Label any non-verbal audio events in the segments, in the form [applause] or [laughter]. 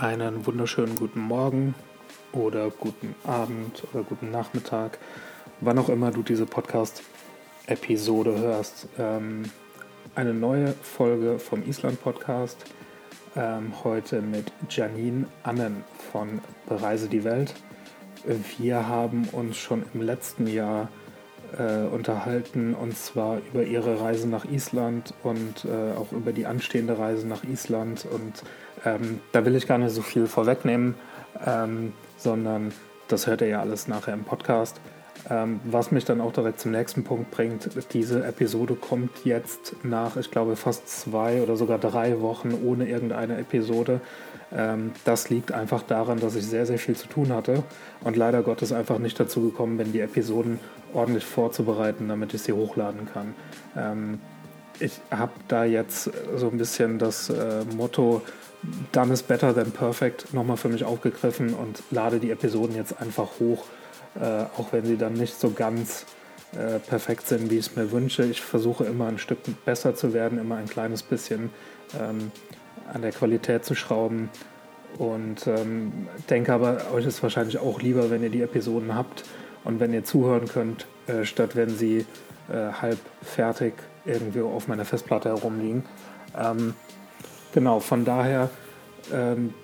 einen wunderschönen guten Morgen oder guten Abend oder guten Nachmittag, wann auch immer du diese Podcast-Episode hörst. Ähm, eine neue Folge vom Island-Podcast. Ähm, heute mit Janine Annen von Bereise die Welt. Wir haben uns schon im letzten Jahr äh, unterhalten und zwar über ihre Reise nach Island und äh, auch über die anstehende Reise nach Island. Und ähm, da will ich gar nicht so viel vorwegnehmen, ähm, sondern das hört ihr ja alles nachher im Podcast. Ähm, was mich dann auch direkt zum nächsten Punkt bringt, diese Episode kommt jetzt nach, ich glaube, fast zwei oder sogar drei Wochen ohne irgendeine Episode. Ähm, das liegt einfach daran, dass ich sehr, sehr viel zu tun hatte und leider Gottes einfach nicht dazu gekommen bin, die Episoden ordentlich vorzubereiten, damit ich sie hochladen kann. Ähm, ich habe da jetzt so ein bisschen das äh, Motto Done is better than perfect nochmal für mich aufgegriffen und lade die Episoden jetzt einfach hoch äh, auch wenn sie dann nicht so ganz äh, perfekt sind, wie ich es mir wünsche. Ich versuche immer ein Stück besser zu werden, immer ein kleines bisschen ähm, an der Qualität zu schrauben. Und ähm, denke aber, euch ist wahrscheinlich auch lieber, wenn ihr die Episoden habt und wenn ihr zuhören könnt, äh, statt wenn sie äh, halb fertig irgendwo auf meiner Festplatte herumliegen. Ähm, genau, von daher ähm,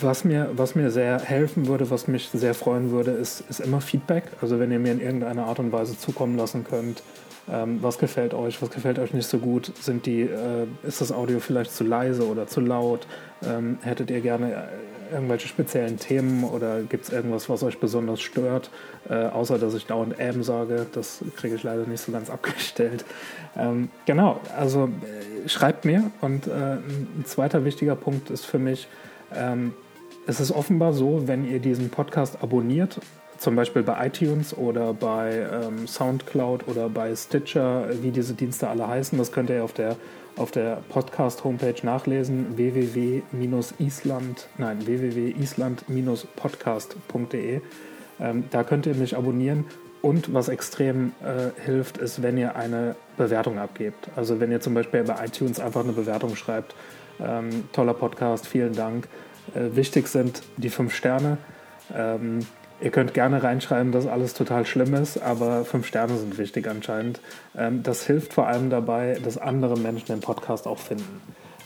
was mir, was mir sehr helfen würde, was mich sehr freuen würde, ist, ist immer Feedback. Also wenn ihr mir in irgendeiner Art und Weise zukommen lassen könnt, ähm, was gefällt euch, was gefällt euch nicht so gut, sind die, äh, ist das Audio vielleicht zu leise oder zu laut, ähm, hättet ihr gerne irgendwelche speziellen Themen oder gibt es irgendwas, was euch besonders stört, äh, außer dass ich dauernd ähm sage, das kriege ich leider nicht so ganz [laughs] abgestellt. Ähm, genau, also äh, schreibt mir. Und äh, ein zweiter wichtiger Punkt ist für mich, ähm, es ist offenbar so, wenn ihr diesen Podcast abonniert, zum Beispiel bei iTunes oder bei ähm, Soundcloud oder bei Stitcher, wie diese Dienste alle heißen, das könnt ihr auf der, auf der Podcast-Homepage nachlesen, www-island, nein, www.island-podcast.de. Ähm, da könnt ihr mich abonnieren und was extrem äh, hilft, ist, wenn ihr eine Bewertung abgebt. Also wenn ihr zum Beispiel bei iTunes einfach eine Bewertung schreibt, ähm, toller Podcast, vielen Dank. Äh, wichtig sind die fünf Sterne. Ähm, ihr könnt gerne reinschreiben, dass alles total schlimm ist, aber fünf Sterne sind wichtig anscheinend. Ähm, das hilft vor allem dabei, dass andere Menschen den Podcast auch finden.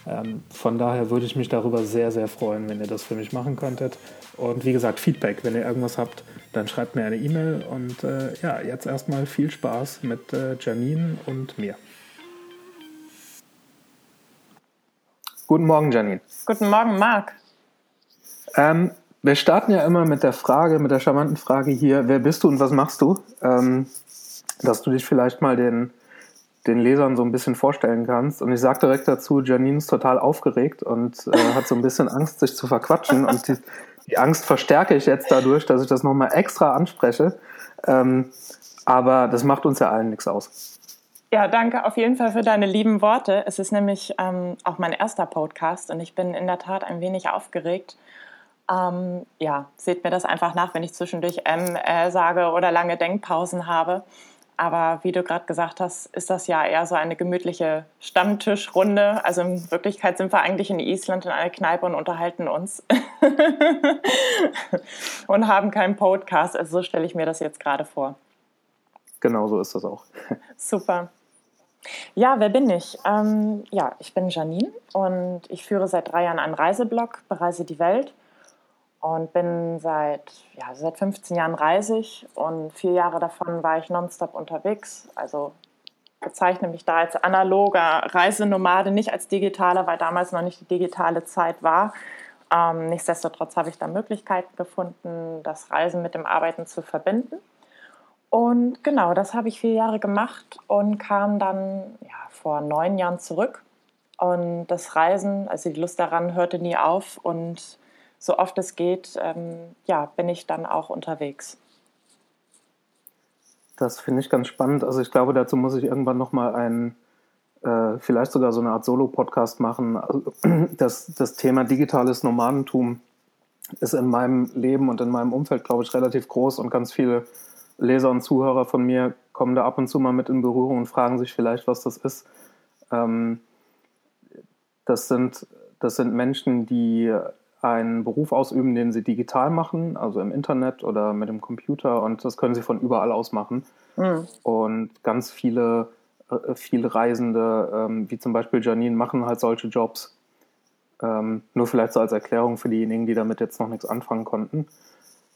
Ähm, von daher würde ich mich darüber sehr, sehr freuen, wenn ihr das für mich machen könntet. Und wie gesagt, Feedback, wenn ihr irgendwas habt, dann schreibt mir eine E-Mail. Und äh, ja, jetzt erstmal viel Spaß mit äh, Janine und mir. Guten Morgen, Janine. Guten Morgen, Marc. Ähm, wir starten ja immer mit der Frage, mit der charmanten Frage hier, wer bist du und was machst du? Ähm, dass du dich vielleicht mal den, den Lesern so ein bisschen vorstellen kannst. Und ich sage direkt dazu, Janine ist total aufgeregt und äh, hat so ein bisschen Angst, sich zu verquatschen. Und die, die Angst verstärke ich jetzt dadurch, dass ich das nochmal extra anspreche. Ähm, aber das macht uns ja allen nichts aus. Ja, danke auf jeden Fall für deine lieben Worte. Es ist nämlich ähm, auch mein erster Podcast und ich bin in der Tat ein wenig aufgeregt. Ähm, ja, seht mir das einfach nach, wenn ich zwischendurch M äh, sage oder lange Denkpausen habe. Aber wie du gerade gesagt hast, ist das ja eher so eine gemütliche Stammtischrunde. Also in Wirklichkeit sind wir eigentlich in Island in einer Kneipe und unterhalten uns [laughs] und haben keinen Podcast. Also so stelle ich mir das jetzt gerade vor. Genau so ist das auch. [laughs] Super. Ja, wer bin ich? Ähm, ja, ich bin Janine und ich führe seit drei Jahren einen Reiseblog, bereise die Welt und bin seit, ja, seit 15 Jahren reisig und vier Jahre davon war ich nonstop unterwegs. Also bezeichne mich da als analoger Reisenomade, nicht als digitaler, weil damals noch nicht die digitale Zeit war. Ähm, nichtsdestotrotz habe ich da Möglichkeiten gefunden, das Reisen mit dem Arbeiten zu verbinden. Und genau, das habe ich vier Jahre gemacht und kam dann ja, vor neun Jahren zurück. Und das Reisen, also die Lust daran hörte nie auf. Und so oft es geht, ähm, ja, bin ich dann auch unterwegs. Das finde ich ganz spannend. Also ich glaube, dazu muss ich irgendwann nochmal einen, äh, vielleicht sogar so eine Art Solo-Podcast machen. Also [clears throat] das, das Thema digitales Nomadentum ist in meinem Leben und in meinem Umfeld, glaube ich, relativ groß und ganz viele Leser und Zuhörer von mir kommen da ab und zu mal mit in Berührung und fragen sich vielleicht, was das ist. Ähm, das, sind, das sind Menschen, die einen Beruf ausüben, den sie digital machen, also im Internet oder mit dem Computer und das können sie von überall aus machen. Mhm. Und ganz viele, äh, viele Reisende, ähm, wie zum Beispiel Janine, machen halt solche Jobs. Ähm, nur vielleicht so als Erklärung für diejenigen, die damit jetzt noch nichts anfangen konnten.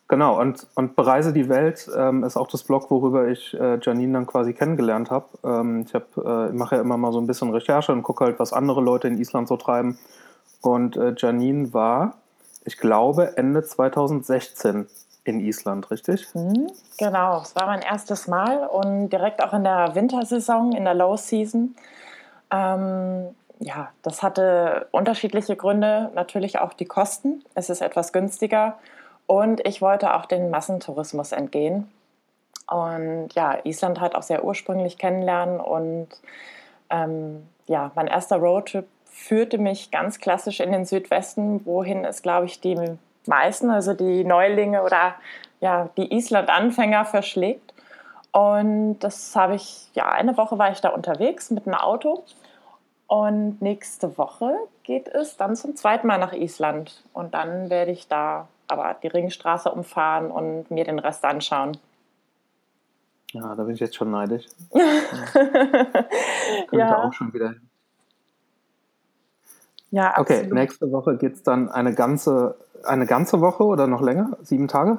Genau, und, und Bereise die Welt ähm, ist auch das Blog, worüber ich äh, Janine dann quasi kennengelernt habe. Ähm, ich hab, äh, mache ja immer mal so ein bisschen Recherche und gucke halt, was andere Leute in Island so treiben. Und äh, Janine war, ich glaube, Ende 2016 in Island, richtig? Mhm, genau, es war mein erstes Mal und direkt auch in der Wintersaison, in der Low Season. Ähm, ja, das hatte unterschiedliche Gründe, natürlich auch die Kosten. Es ist etwas günstiger und ich wollte auch den Massentourismus entgehen. Und ja, Island halt auch sehr ursprünglich kennenlernen und ähm, ja, mein erster Roadtrip führte mich ganz klassisch in den Südwesten, wohin es, glaube ich, die meisten, also die Neulinge oder ja, die Island-Anfänger verschlägt. Und das habe ich, ja, eine Woche war ich da unterwegs mit einem Auto. Und nächste Woche geht es dann zum zweiten Mal nach Island. Und dann werde ich da aber die Ringstraße umfahren und mir den Rest anschauen. Ja, da bin ich jetzt schon neidisch. [laughs] ja. ja. auch schon wieder hin. Ja, absolut. Okay, nächste Woche geht es dann eine ganze, eine ganze Woche oder noch länger? Sieben Tage?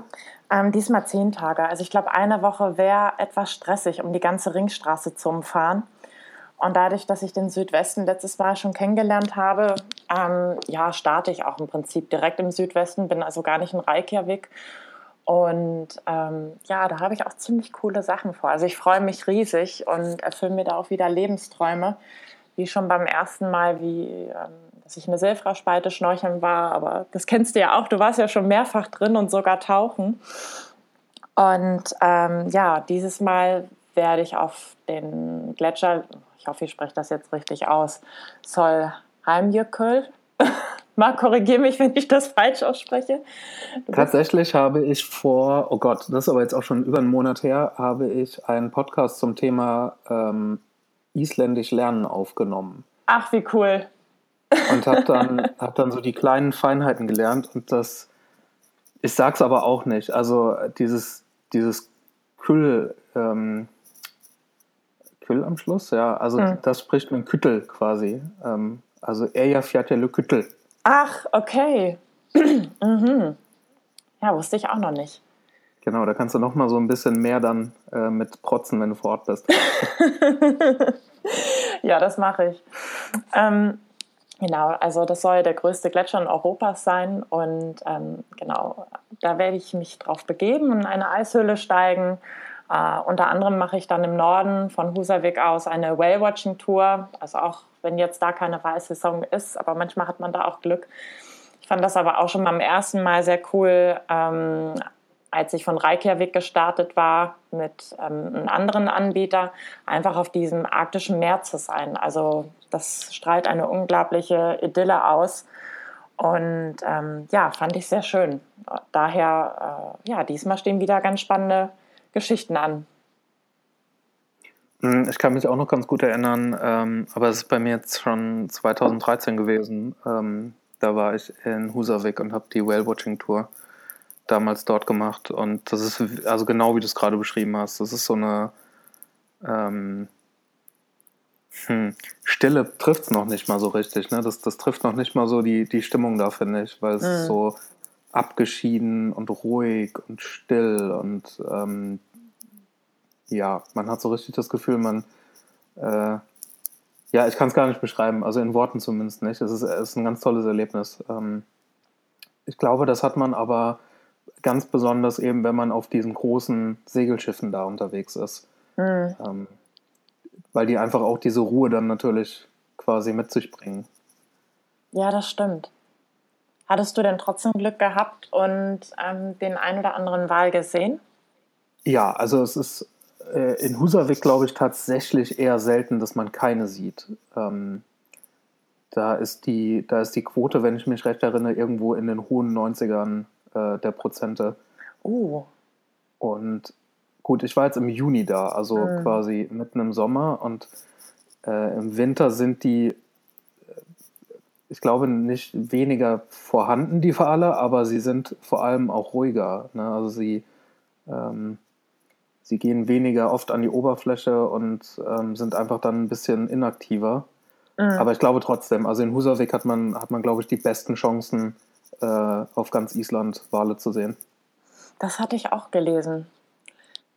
Ähm, diesmal zehn Tage. Also ich glaube, eine Woche wäre etwas stressig, um die ganze Ringstraße zu umfahren. Und dadurch, dass ich den Südwesten letztes Mal schon kennengelernt habe, ähm, ja, starte ich auch im Prinzip direkt im Südwesten, bin also gar nicht in Reykjavik. Und ähm, ja, da habe ich auch ziemlich coole Sachen vor. Also ich freue mich riesig und erfülle mir da auch wieder Lebensträume, wie schon beim ersten Mal, wie ähm, dass ich eine Seefrauspalte schnorcheln war, aber das kennst du ja auch, du warst ja schon mehrfach drin und sogar tauchen. Und ähm, ja, dieses Mal werde ich auf den Gletscher, ich hoffe, ich spreche das jetzt richtig aus, Solheimjökull. [laughs] Mal korrigiere mich, wenn ich das falsch ausspreche. Du Tatsächlich habe ich vor, oh Gott, das ist aber jetzt auch schon über einen Monat her, habe ich einen Podcast zum Thema ähm, Isländisch Lernen aufgenommen. Ach, wie cool und habe dann, hab dann so die kleinen Feinheiten gelernt und das, ich sag's aber auch nicht, also dieses, dieses Kühl, ähm, Kühl am Schluss, ja, also hm. das spricht man Küttel quasi, ähm, also er fährt ja Küttel. Ach, okay. [clears throat] mhm. Ja, wusste ich auch noch nicht. Genau, da kannst du noch mal so ein bisschen mehr dann äh, mit protzen, wenn du vor Ort bist. [laughs] ja, das mache ich. Ähm, Genau, also das soll der größte Gletscher in Europas sein und ähm, genau, da werde ich mich drauf begeben und in eine Eishöhle steigen. Äh, unter anderem mache ich dann im Norden von Husavik aus eine Whale-Watching-Tour, also auch wenn jetzt da keine Wahlsaison ist, aber manchmal hat man da auch Glück. Ich fand das aber auch schon beim ersten Mal sehr cool, ähm, als ich von Reykjavik gestartet war mit ähm, einem anderen Anbieter, einfach auf diesem arktischen Meer zu sein. Also das strahlt eine unglaubliche Idylle aus. Und ähm, ja, fand ich sehr schön. Daher, äh, ja, diesmal stehen wieder ganz spannende Geschichten an. Hm, ich kann mich auch noch ganz gut erinnern, ähm, aber es ist bei mir jetzt schon 2013 gewesen. Ähm, da war ich in Husavik und habe die Whale-Watching-Tour damals dort gemacht. Und das ist also genau wie du es gerade beschrieben hast. Das ist so eine ähm, hm, Stille trifft es noch nicht mal so richtig. Ne? Das, das trifft noch nicht mal so die, die Stimmung da, finde ich, weil es mhm. so abgeschieden und ruhig und still und ähm, ja, man hat so richtig das Gefühl, man äh, ja, ich kann es gar nicht beschreiben, also in Worten zumindest nicht. Es ist, es ist ein ganz tolles Erlebnis. Ähm, ich glaube, das hat man aber ganz besonders eben, wenn man auf diesen großen Segelschiffen da unterwegs ist. Mhm. Ähm, weil die einfach auch diese Ruhe dann natürlich quasi mit sich bringen. Ja, das stimmt. Hattest du denn trotzdem Glück gehabt und ähm, den ein oder anderen Wal gesehen? Ja, also es ist äh, in Husavik, glaube ich, tatsächlich eher selten, dass man keine sieht. Ähm, da, ist die, da ist die Quote, wenn ich mich recht erinnere, irgendwo in den hohen 90ern äh, der Prozente. Oh. Und gut, ich war jetzt im Juni da, also mhm. quasi mitten im Sommer und äh, im Winter sind die, ich glaube, nicht weniger vorhanden, die Wale, aber sie sind vor allem auch ruhiger. Ne? Also sie, ähm, sie gehen weniger oft an die Oberfläche und ähm, sind einfach dann ein bisschen inaktiver. Mhm. Aber ich glaube trotzdem, also in Husavik hat man, hat man, glaube ich, die besten Chancen, äh, auf ganz Island Wale zu sehen. Das hatte ich auch gelesen.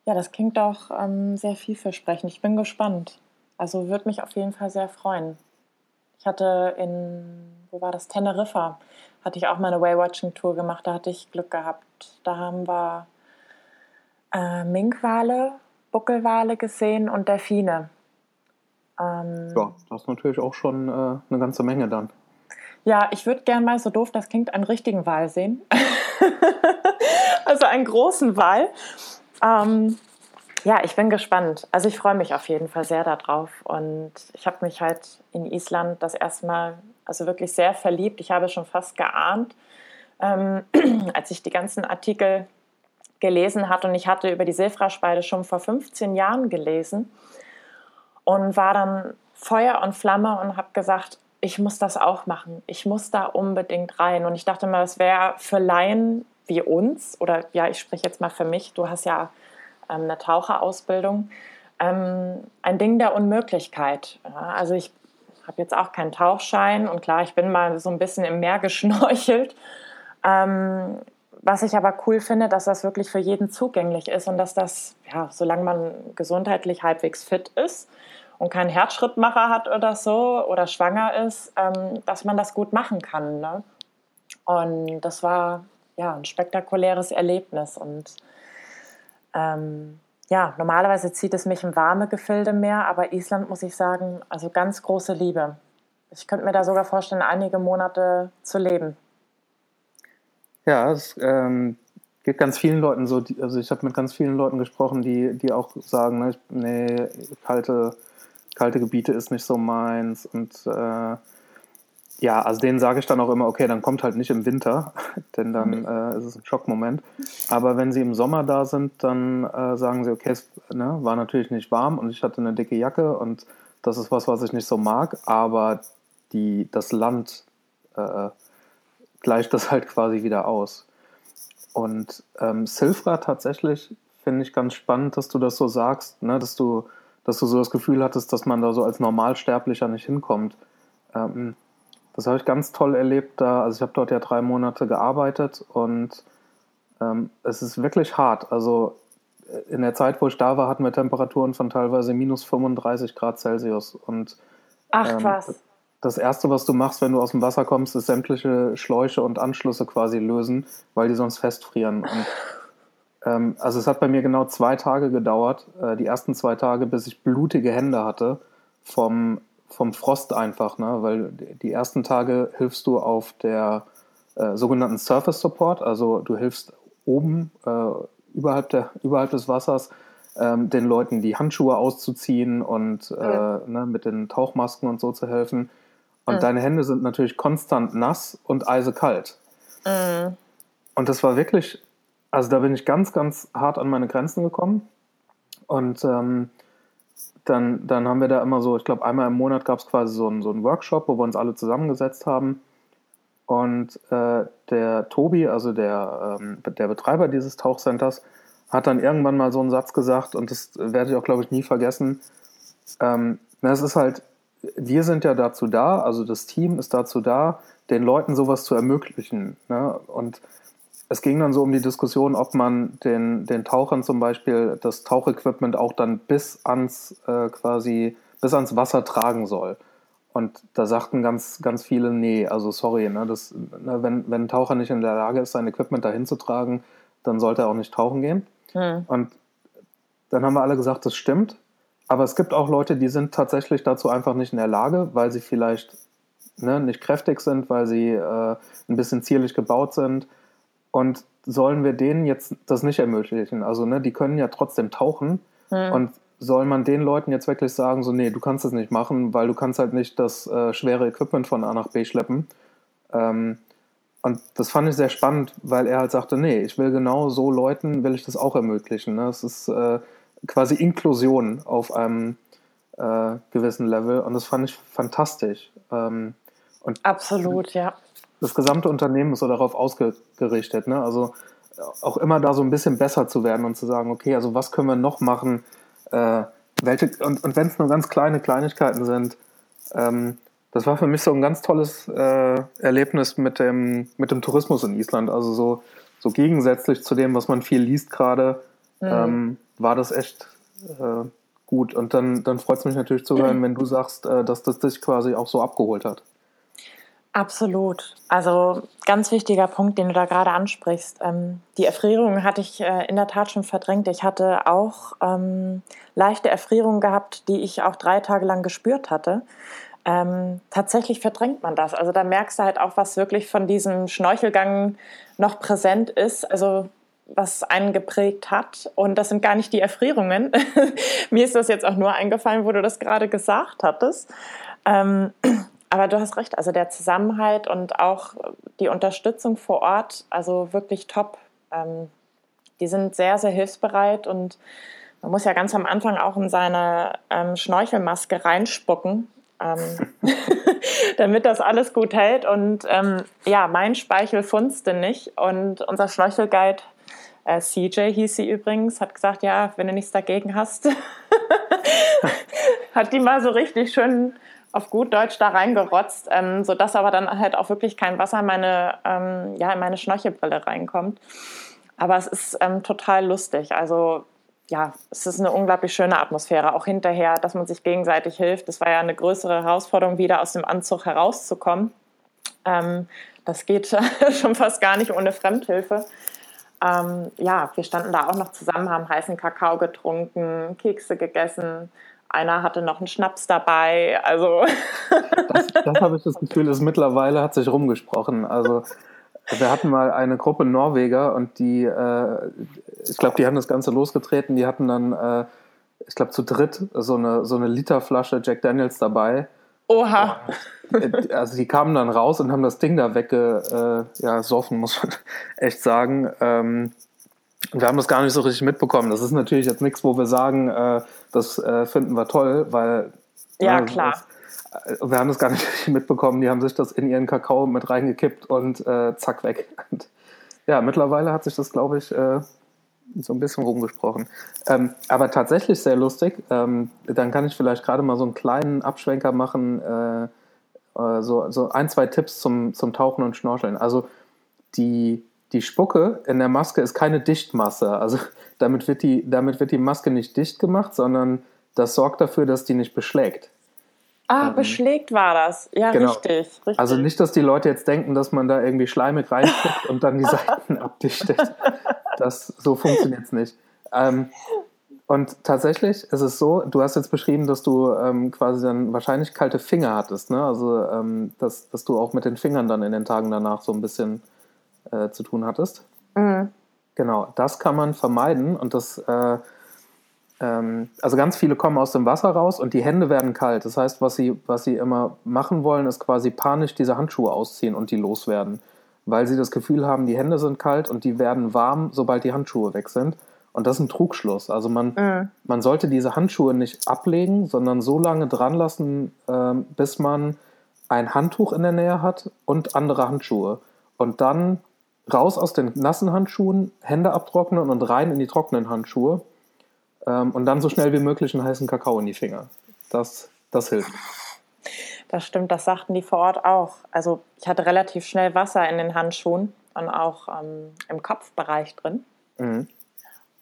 Ja, das klingt doch ähm, sehr vielversprechend. Ich bin gespannt. Also würde mich auf jeden Fall sehr freuen. Ich hatte in, wo war das, Teneriffa, hatte ich auch mal eine Whale-Watching-Tour gemacht. Da hatte ich Glück gehabt. Da haben wir äh, Minkwale, Buckelwale gesehen und Delfine. Ähm, ja, das ist natürlich auch schon äh, eine ganze Menge dann. Ja, ich würde gerne mal, so doof das klingt, einen richtigen Wal sehen. [laughs] also einen großen Wal. Ähm, ja, ich bin gespannt. Also ich freue mich auf jeden Fall sehr darauf. Und ich habe mich halt in Island das erste Mal, also wirklich sehr verliebt. Ich habe schon fast geahnt, ähm, [clears throat] als ich die ganzen Artikel gelesen hatte. Und ich hatte über die Seefraßspeide schon vor 15 Jahren gelesen und war dann Feuer und Flamme und habe gesagt, ich muss das auch machen. Ich muss da unbedingt rein. Und ich dachte mal, das wäre für Laien wie uns, oder ja, ich spreche jetzt mal für mich, du hast ja ähm, eine Taucherausbildung, ähm, ein Ding der Unmöglichkeit. Ja, also ich habe jetzt auch keinen Tauchschein und klar, ich bin mal so ein bisschen im Meer [laughs] geschnorchelt. Ähm, was ich aber cool finde, dass das wirklich für jeden zugänglich ist und dass das, ja, solange man gesundheitlich halbwegs fit ist und keinen Herzschrittmacher hat oder so oder schwanger ist, ähm, dass man das gut machen kann. Ne? Und das war ja ein spektakuläres Erlebnis und ähm, ja, normalerweise zieht es mich in warme Gefilde mehr, aber Island muss ich sagen, also ganz große Liebe. Ich könnte mir da sogar vorstellen, einige Monate zu leben. Ja, es ähm, geht ganz vielen Leuten so. Die, also ich habe mit ganz vielen Leuten gesprochen, die, die auch sagen, ne, nee, kalte, kalte Gebiete ist nicht so meins und äh, ja, also denen sage ich dann auch immer, okay, dann kommt halt nicht im Winter, [laughs] denn dann mhm. äh, ist es ein Schockmoment. Aber wenn sie im Sommer da sind, dann äh, sagen sie, okay, es ne, war natürlich nicht warm und ich hatte eine dicke Jacke und das ist was, was ich nicht so mag, aber die, das Land äh, gleicht das halt quasi wieder aus. Und ähm, Silfra tatsächlich finde ich ganz spannend, dass du das so sagst, ne, dass du, dass du so das Gefühl hattest, dass man da so als Normalsterblicher nicht hinkommt. Ähm, das habe ich ganz toll erlebt da. Also ich habe dort ja drei Monate gearbeitet und ähm, es ist wirklich hart. Also äh, in der Zeit, wo ich da war, hatten wir Temperaturen von teilweise minus 35 Grad Celsius. Und Ach ähm, was. Das erste, was du machst, wenn du aus dem Wasser kommst, ist sämtliche Schläuche und Anschlüsse quasi lösen, weil die sonst festfrieren. Und, [laughs] ähm, also es hat bei mir genau zwei Tage gedauert, äh, die ersten zwei Tage, bis ich blutige Hände hatte vom vom Frost einfach, ne? weil die ersten Tage hilfst du auf der äh, sogenannten Surface Support, also du hilfst oben äh, überhalb, der, überhalb des Wassers ähm, den Leuten die Handschuhe auszuziehen und äh, ne, mit den Tauchmasken und so zu helfen. Und mhm. deine Hände sind natürlich konstant nass und eisekalt. Mhm. Und das war wirklich, also da bin ich ganz, ganz hart an meine Grenzen gekommen. Und ähm, dann, dann haben wir da immer so, ich glaube, einmal im Monat gab es quasi so einen, so einen Workshop, wo wir uns alle zusammengesetzt haben. Und äh, der Tobi, also der, ähm, der Betreiber dieses Tauchcenters, hat dann irgendwann mal so einen Satz gesagt, und das werde ich auch, glaube ich, nie vergessen. Ähm, es ist halt, wir sind ja dazu da, also das Team ist dazu da, den Leuten sowas zu ermöglichen. Ne? Und es ging dann so um die Diskussion, ob man den, den Tauchern zum Beispiel das Tauchequipment auch dann bis ans äh, quasi bis ans Wasser tragen soll. Und da sagten ganz, ganz viele, nee, also sorry, ne, das, ne, wenn, wenn ein Taucher nicht in der Lage ist, sein Equipment dahin zu tragen, dann sollte er auch nicht tauchen gehen. Hm. Und dann haben wir alle gesagt, das stimmt. Aber es gibt auch Leute, die sind tatsächlich dazu einfach nicht in der Lage, weil sie vielleicht ne, nicht kräftig sind, weil sie äh, ein bisschen zierlich gebaut sind, und sollen wir denen jetzt das nicht ermöglichen? Also, ne, die können ja trotzdem tauchen. Mhm. Und soll man den Leuten jetzt wirklich sagen, so, nee, du kannst das nicht machen, weil du kannst halt nicht das äh, schwere Equipment von A nach B schleppen. Ähm, und das fand ich sehr spannend, weil er halt sagte, nee, ich will genau so Leuten, will ich das auch ermöglichen. Ne? Das ist äh, quasi Inklusion auf einem äh, gewissen Level und das fand ich fantastisch. Ähm, Und Absolut, ja. Das gesamte Unternehmen ist so darauf ausgerichtet. Ne? Also auch immer da so ein bisschen besser zu werden und zu sagen, okay, also was können wir noch machen? Äh, welche, und und wenn es nur ganz kleine Kleinigkeiten sind, ähm, das war für mich so ein ganz tolles äh, Erlebnis mit dem, mit dem Tourismus in Island. Also so, so gegensätzlich zu dem, was man viel liest gerade, mhm. ähm, war das echt äh, gut. Und dann, dann freut es mich natürlich zu hören, [clears throat] wenn du sagst, äh, dass das dich quasi auch so abgeholt hat. Absolut. Also ganz wichtiger Punkt, den du da gerade ansprichst. Ähm, die Erfrierung hatte ich äh, in der Tat schon verdrängt. Ich hatte auch ähm, leichte Erfrierungen gehabt, die ich auch drei Tage lang gespürt hatte. Ähm, tatsächlich verdrängt man das. Also da merkst du halt auch, was wirklich von diesem Schnorchelgang noch präsent ist. Also was einen geprägt hat. Und das sind gar nicht die Erfrierungen. [laughs] Mir ist das jetzt auch nur eingefallen, wo du das gerade gesagt hattest. Ähm, aber du hast recht, also der Zusammenhalt und auch die Unterstützung vor Ort, also wirklich top. Ähm, die sind sehr, sehr hilfsbereit und man muss ja ganz am Anfang auch in seine ähm, Schnorchelmaske reinspucken, ähm, [laughs] [laughs] damit das alles gut hält. Und ähm, ja, mein Speichel funzte nicht und unser Schnorchelguide äh, CJ hieß sie übrigens, hat gesagt, ja, wenn du nichts dagegen hast, [laughs] hat die mal so richtig schön auf gut Deutsch da reingerotzt, ähm, sodass aber dann halt auch wirklich kein Wasser in meine, ähm, ja, in meine Schnorchelbrille reinkommt. Aber es ist ähm, total lustig. Also ja, es ist eine unglaublich schöne Atmosphäre, auch hinterher, dass man sich gegenseitig hilft. Das war ja eine größere Herausforderung, wieder aus dem Anzug herauszukommen. Ähm, das geht [laughs] schon fast gar nicht ohne Fremdhilfe. Ähm, ja, wir standen da auch noch zusammen, haben heißen Kakao getrunken, Kekse gegessen, einer hatte noch einen Schnaps dabei. Also das, das habe ich das Gefühl, ist mittlerweile hat sich rumgesprochen. Also wir hatten mal eine Gruppe Norweger und die, äh, ich glaube, die haben das Ganze losgetreten. Die hatten dann, äh, ich glaube, zu dritt so eine, so eine Literflasche Jack Daniels dabei. Oha. Äh, also die kamen dann raus und haben das Ding da weggesoffen, äh, ja, muss man [laughs] echt sagen. Ähm, wir haben das gar nicht so richtig mitbekommen. Das ist natürlich jetzt nichts, wo wir sagen, äh, das äh, finden wir toll, weil. Ja, äh, klar. Das, äh, wir haben das gar nicht [laughs] richtig mitbekommen. Die haben sich das in ihren Kakao mit reingekippt und äh, zack, weg. Und, ja, mittlerweile hat sich das, glaube ich, äh, so ein bisschen rumgesprochen. Ähm, aber tatsächlich sehr lustig. Ähm, dann kann ich vielleicht gerade mal so einen kleinen Abschwenker machen. so, so ein, zwei Tipps zum, zum Tauchen und Schnorcheln. Also die die Spucke in der Maske ist keine Dichtmasse. Also [laughs] damit wird die, damit wird die Maske nicht dicht gemacht, sondern das sorgt dafür, dass die nicht beschlägt. Ah, ähm, beschlägt war das. Ja, genau. richtig, richtig, Also nicht, dass die Leute jetzt denken, dass man da irgendwie schleimig reinsteckt und dann die [laughs] Seiten abdichtet. Das, so funktioniert es nicht. Ähm, und tatsächlich ist es so, du hast jetzt beschrieben, dass du ähm, quasi dann wahrscheinlich kalte Finger hattest, ne? Also, ähm, dass, dass du auch mit den Fingern dann in den Tagen danach so ein bisschen äh, zu tun hattest. Mhm. Genau, das kann man vermeiden und das, äh, ähm, also ganz viele kommen aus dem Wasser raus und die Hände werden kalt. Das heißt, was sie, was sie immer machen wollen, ist quasi panisch diese Handschuhe ausziehen und die loswerden, weil sie das Gefühl haben, die Hände sind kalt und die werden warm, sobald die Handschuhe weg sind. Und das ist ein Trugschluss. Also man, mhm. man sollte diese Handschuhe nicht ablegen, sondern so lange dran lassen, äh, bis man ein Handtuch in der Nähe hat und andere Handschuhe. Und dann raus aus den nassen Handschuhen, Hände abtrocknen und rein in die trockenen Handschuhe. Ähm, und dann so schnell wie möglich einen heißen Kakao in die Finger. Das, das hilft. Das stimmt, das sagten die vor Ort auch. Also ich hatte relativ schnell Wasser in den Handschuhen und auch ähm, im Kopfbereich drin. Mhm.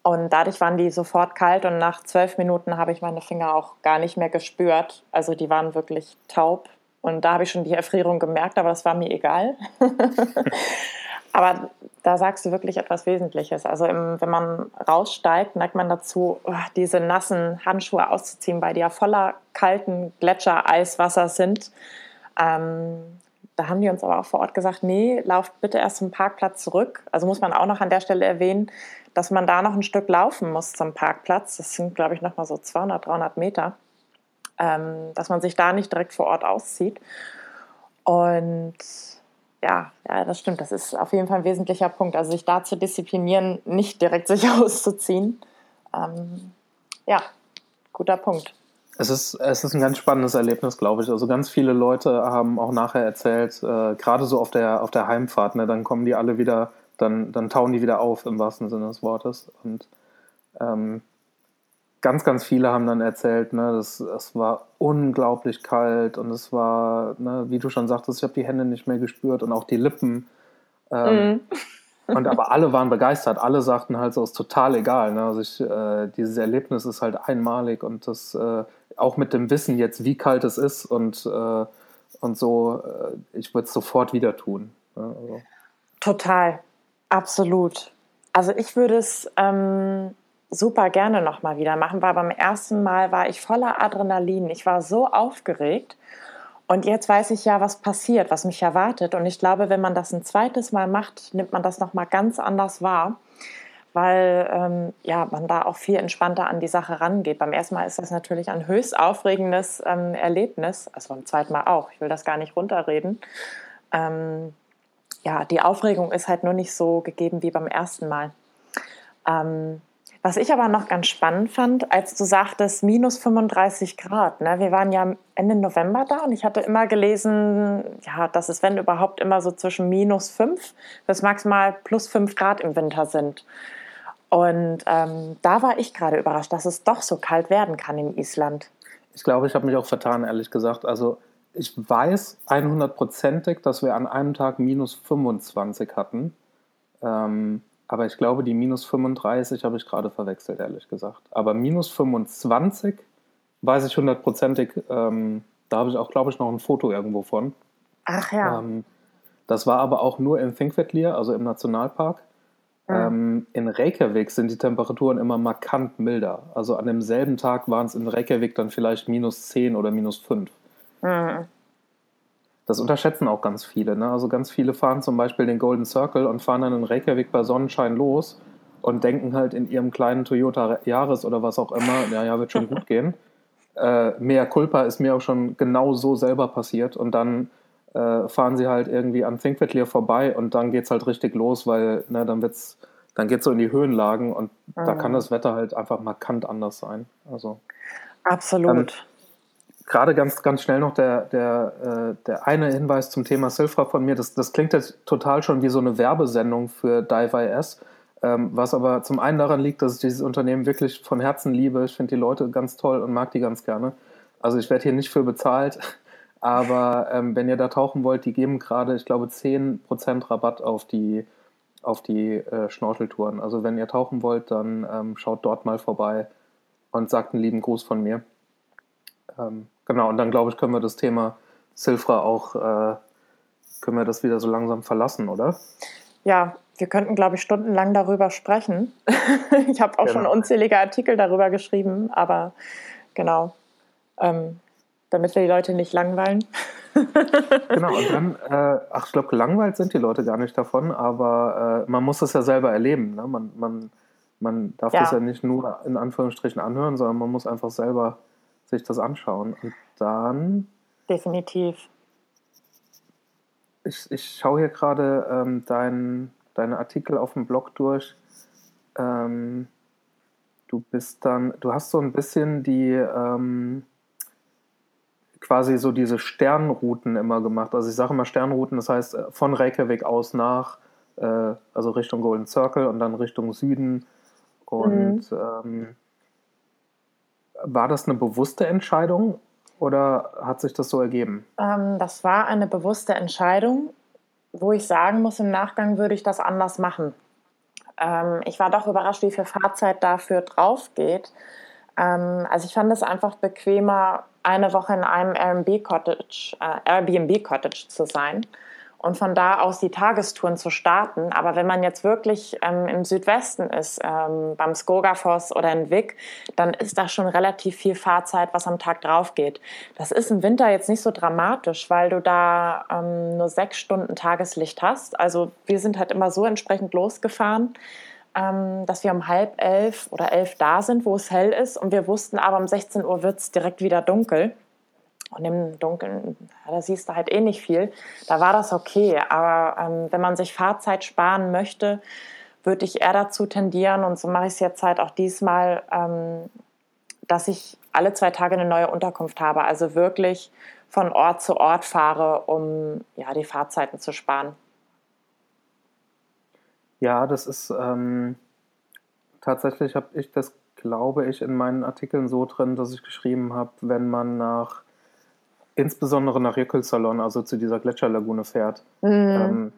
Und dadurch waren die sofort kalt und nach zwölf Minuten habe ich meine Finger auch gar nicht mehr gespürt. Also die waren wirklich taub. Und da habe ich schon die Erfrierung gemerkt, aber das war mir egal. [laughs] Aber da sagst du wirklich etwas Wesentliches. Also im, wenn man raussteigt, neigt man dazu, oh, diese nassen Handschuhe auszuziehen, weil die ja voller kalten Gletscher-Eiswasser sind. Ähm, da haben die uns aber auch vor Ort gesagt, nee, lauft bitte erst zum Parkplatz zurück. Also muss man auch noch an der Stelle erwähnen, dass man da noch ein Stück laufen muss zum Parkplatz. Das sind, glaube ich, noch mal so 200, 300 Meter. Ähm, dass man sich da nicht direkt vor Ort auszieht. Und ja, ja, das stimmt. Das ist auf jeden Fall ein wesentlicher Punkt. Also sich da zu disziplinieren, nicht direkt sich [laughs] auszuziehen. Ähm, ja, guter Punkt. Es ist, es ist ein ganz spannendes Erlebnis, glaube ich. Also ganz viele Leute haben auch nachher erzählt, äh, gerade so auf der, auf der Heimfahrt, ne, dann kommen die alle wieder, dann, dann tauen die wieder auf im wahrsten Sinne des Wortes. Und ähm, ganz, ganz viele haben dann erzählt, ne, das, es war unglaublich kalt und es war, ne, wie du schon sagtest, ich habe die Hände nicht mehr gespürt und auch die Lippen. Ähm, mm. [laughs] Und aber alle waren begeistert. Alle sagten halt so, ist total egal. Ne? Also ich, äh, dieses Erlebnis ist halt einmalig und das äh, auch mit dem Wissen jetzt, wie kalt es ist und, äh, und so, äh, ich würde es sofort wieder tun. Ne? Also. Total, absolut. Also ich würde es ähm, super gerne nochmal wieder machen, weil beim ersten Mal war ich voller Adrenalin. Ich war so aufgeregt. Und jetzt weiß ich ja, was passiert, was mich erwartet. Und ich glaube, wenn man das ein zweites Mal macht, nimmt man das nochmal ganz anders wahr, weil ähm, ja, man da auch viel entspannter an die Sache rangeht. Beim ersten Mal ist das natürlich ein höchst aufregendes ähm, Erlebnis, also beim zweiten Mal auch. Ich will das gar nicht runterreden. Ähm, ja, die Aufregung ist halt nur nicht so gegeben wie beim ersten Mal. Ähm, was ich aber noch ganz spannend fand, als du sagtest, minus 35 Grad. Ne? Wir waren ja Ende November da und ich hatte immer gelesen, ja, dass es, wenn überhaupt, immer so zwischen minus 5 bis maximal plus 5 Grad im Winter sind. Und ähm, da war ich gerade überrascht, dass es doch so kalt werden kann in Island. Ich glaube, ich habe mich auch vertan, ehrlich gesagt. Also ich weiß 100%ig, dass wir an einem Tag minus 25 hatten. Ähm, aber ich glaube, die minus 35 habe ich gerade verwechselt, ehrlich gesagt. Aber minus 25 weiß ich hundertprozentig. Ähm, da habe ich auch, glaube ich, noch ein Foto irgendwo von. Ach ja. Ähm, das war aber auch nur in Thingvellir, also im Nationalpark. Mhm. Ähm, in Reykjavik sind die Temperaturen immer markant milder. Also an demselben Tag waren es in Reykjavik dann vielleicht minus 10 oder minus 5. Mhm. Das unterschätzen auch ganz viele. Ne? Also ganz viele fahren zum Beispiel den Golden Circle und fahren dann in Reykjavik bei Sonnenschein los und denken halt in ihrem kleinen Toyota Jahres oder was auch immer, ja, ja, wird schon gut gehen. [laughs] Äh, mehr Culpa ist mir auch schon genau so selber passiert und dann äh, fahren sie halt irgendwie an Thinkvetlier vorbei und dann geht es halt richtig los, weil ne, dann wird's, dann geht's so in die Höhenlagen und mhm. da kann das Wetter halt einfach markant anders sein. Also absolut. Dann, gerade ganz, ganz schnell noch der, der, äh, der eine Hinweis zum Thema Silfra von mir. Das, das klingt jetzt total schon wie so eine Werbesendung für DiveIS, ähm, was aber zum einen daran liegt, dass ich dieses Unternehmen wirklich von Herzen liebe. Ich finde die Leute ganz toll und mag die ganz gerne. Also ich werde hier nicht für bezahlt, [laughs] aber ähm, wenn ihr da tauchen wollt, die geben gerade, ich glaube, 10% Rabatt auf die, auf die äh, Schnorcheltouren. Also wenn ihr tauchen wollt, dann ähm, schaut dort mal vorbei und sagt einen lieben Gruß von mir. Ähm, Genau, und dann glaube ich, können wir das Thema Silfra auch, äh, können wir das wieder so langsam verlassen, oder? Ja, wir könnten, glaube ich, stundenlang darüber sprechen. [laughs] ich habe auch genau. schon unzählige Artikel darüber geschrieben, aber genau, ähm, damit wir die Leute nicht langweilen. [laughs] genau, und dann, äh, ach, ich glaube, gelangweilt sind die Leute gar nicht davon, aber äh, man muss es ja selber erleben. Ne? Man, man, man darf ja. das ja nicht nur in Anführungsstrichen anhören, sondern man muss einfach selber sich das anschauen. Und dann. Definitiv. Ich, ich schaue hier gerade ähm, dein, deine Artikel auf dem Blog durch. Ähm, du bist dann, du hast so ein bisschen die ähm, quasi so diese Sternrouten immer gemacht. Also ich sage immer Sternrouten, das heißt äh, von Reykjavik aus nach, äh, also Richtung Golden Circle und dann Richtung Süden. Und mhm. ähm, war das eine bewusste Entscheidung oder hat sich das so ergeben? Ähm, das war eine bewusste Entscheidung, wo ich sagen muss, im Nachgang würde ich das anders machen. Ähm, ich war doch überrascht, wie viel Fahrzeit dafür drauf geht. Ähm, also ich fand es einfach bequemer, eine Woche in einem Airbnb-Cottage äh, Airbnb -Cottage zu sein und von da aus die Tagestouren zu starten. Aber wenn man jetzt wirklich ähm, im Südwesten ist, ähm, beim Skogafoss oder in Wick, dann ist da schon relativ viel Fahrzeit, was am Tag drauf geht. Das ist im Winter jetzt nicht so dramatisch, weil du da ähm, nur sechs Stunden Tageslicht hast. Also wir sind halt immer so entsprechend losgefahren ähm, dass wir um halb elf oder elf da sind, wo es hell ist. Und wir wussten aber, um 16 Uhr wird es direkt wieder dunkel. Und im Dunkeln, da siehst du halt eh nicht viel. Da war das okay. Aber ähm, wenn man sich Fahrzeit sparen möchte, würde ich eher dazu tendieren, und so mache ich es jetzt halt auch diesmal, ähm, dass ich alle zwei Tage eine neue Unterkunft habe. Also wirklich von Ort zu Ort fahre, um ja, die Fahrzeiten zu sparen. Ja, das ist ähm, tatsächlich, habe ich das, glaube ich, in meinen Artikeln so drin, dass ich geschrieben habe, wenn man nach, insbesondere nach Jökulsalon, also zu dieser Gletscherlagune fährt, mhm. ähm,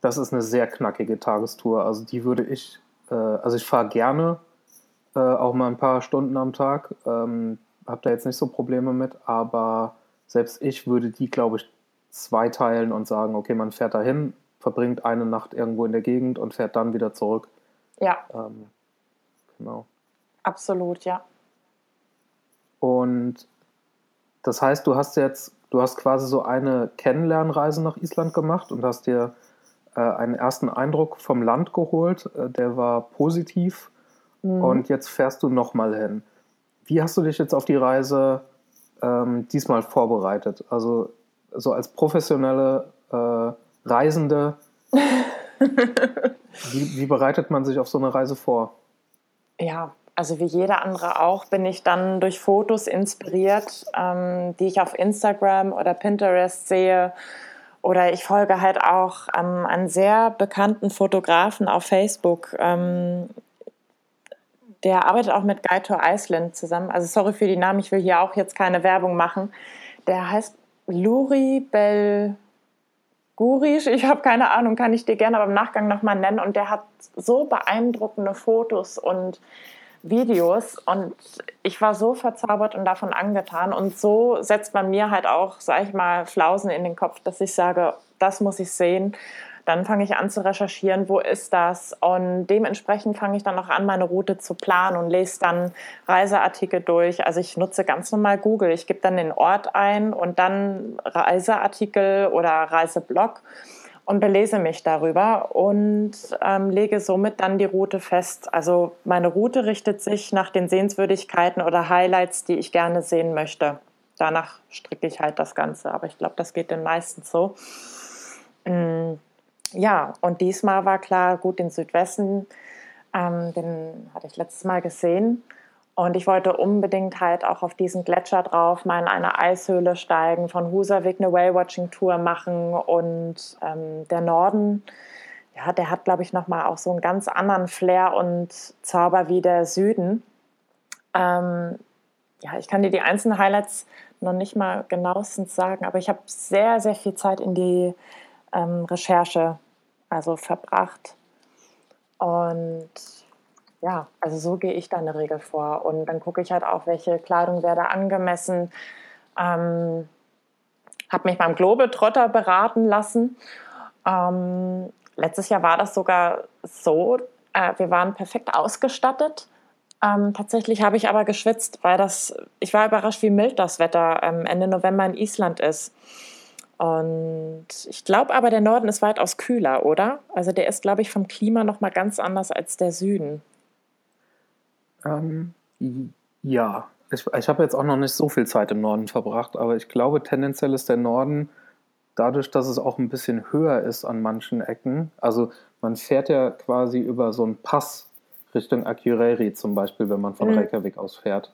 das ist eine sehr knackige Tagestour. Also die würde ich, äh, also ich fahre gerne äh, auch mal ein paar Stunden am Tag, ähm, habe da jetzt nicht so Probleme mit, aber selbst ich würde die, glaube ich, zweiteilen und sagen, okay, man fährt dahin, verbringt eine Nacht irgendwo in der Gegend und fährt dann wieder zurück. Ja. Ähm, genau. Absolut, ja. Und das heißt, du hast jetzt, du hast quasi so eine Kennenlernreise nach Island gemacht und hast dir äh, einen ersten Eindruck vom Land geholt, äh, der war positiv mhm. und jetzt fährst du nochmal hin. Wie hast du dich jetzt auf die Reise ähm, diesmal vorbereitet? Also so als professionelle äh, Reisende, [laughs] wie, wie bereitet man sich auf so eine Reise vor? Ja, also wie jeder andere auch, bin ich dann durch Fotos inspiriert, ähm, die ich auf Instagram oder Pinterest sehe. Oder ich folge halt auch ähm, einen sehr bekannten Fotografen auf Facebook. Ähm, der arbeitet auch mit Guide Iceland zusammen. Also sorry für die Namen, ich will hier auch jetzt keine Werbung machen. Der heißt Luri Bell Gurisch, ich habe keine Ahnung, kann ich dir gerne aber im Nachgang nochmal nennen. Und der hat so beeindruckende Fotos und Videos und ich war so verzaubert und davon angetan. Und so setzt man mir halt auch, sag ich mal, Flausen in den Kopf, dass ich sage, das muss ich sehen. Dann fange ich an zu recherchieren, wo ist das? Und dementsprechend fange ich dann auch an, meine Route zu planen und lese dann Reiseartikel durch. Also ich nutze ganz normal Google. Ich gebe dann den Ort ein und dann Reiseartikel oder Reiseblog und belese mich darüber und ähm, lege somit dann die Route fest. Also meine Route richtet sich nach den Sehenswürdigkeiten oder Highlights, die ich gerne sehen möchte. Danach stricke ich halt das Ganze, aber ich glaube, das geht den meisten so. Mm ja, und diesmal war klar, gut, den Südwesten, ähm, den hatte ich letztes Mal gesehen. Und ich wollte unbedingt halt auch auf diesen Gletscher drauf, mal in eine Eishöhle steigen, von Husavik eine Whale-Watching-Tour machen. Und ähm, der Norden, ja, der hat, glaube ich, nochmal auch so einen ganz anderen Flair und Zauber wie der Süden. Ähm, ja, ich kann dir die einzelnen Highlights noch nicht mal genauestens sagen, aber ich habe sehr, sehr viel Zeit in die ähm, Recherche also verbracht. Und ja, also so gehe ich da in der Regel vor. Und dann gucke ich halt auch, welche Kleidung wäre da angemessen. Ähm, habe mich beim Globetrotter beraten lassen. Ähm, letztes Jahr war das sogar so, äh, wir waren perfekt ausgestattet. Ähm, tatsächlich habe ich aber geschwitzt, weil das, ich war überrascht, wie mild das Wetter ähm, Ende November in Island ist. Und ich glaube aber, der Norden ist weitaus kühler, oder? Also der ist, glaube ich, vom Klima noch mal ganz anders als der Süden. Ähm, ja, ich, ich habe jetzt auch noch nicht so viel Zeit im Norden verbracht, aber ich glaube, tendenziell ist der Norden dadurch, dass es auch ein bisschen höher ist an manchen Ecken. Also man fährt ja quasi über so einen Pass Richtung Akureyri zum Beispiel, wenn man von mhm. Reykjavik aus fährt.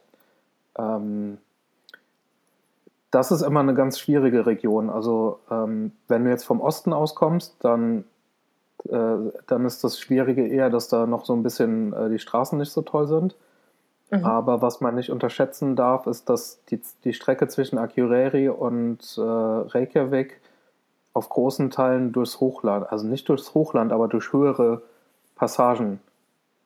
Ähm, das ist immer eine ganz schwierige Region. Also ähm, wenn du jetzt vom Osten auskommst, dann, äh, dann ist das Schwierige eher, dass da noch so ein bisschen äh, die Straßen nicht so toll sind. Mhm. Aber was man nicht unterschätzen darf, ist, dass die, die Strecke zwischen Akureyri und äh, Reykjavik auf großen Teilen durchs Hochland, also nicht durchs Hochland, aber durch höhere Passagen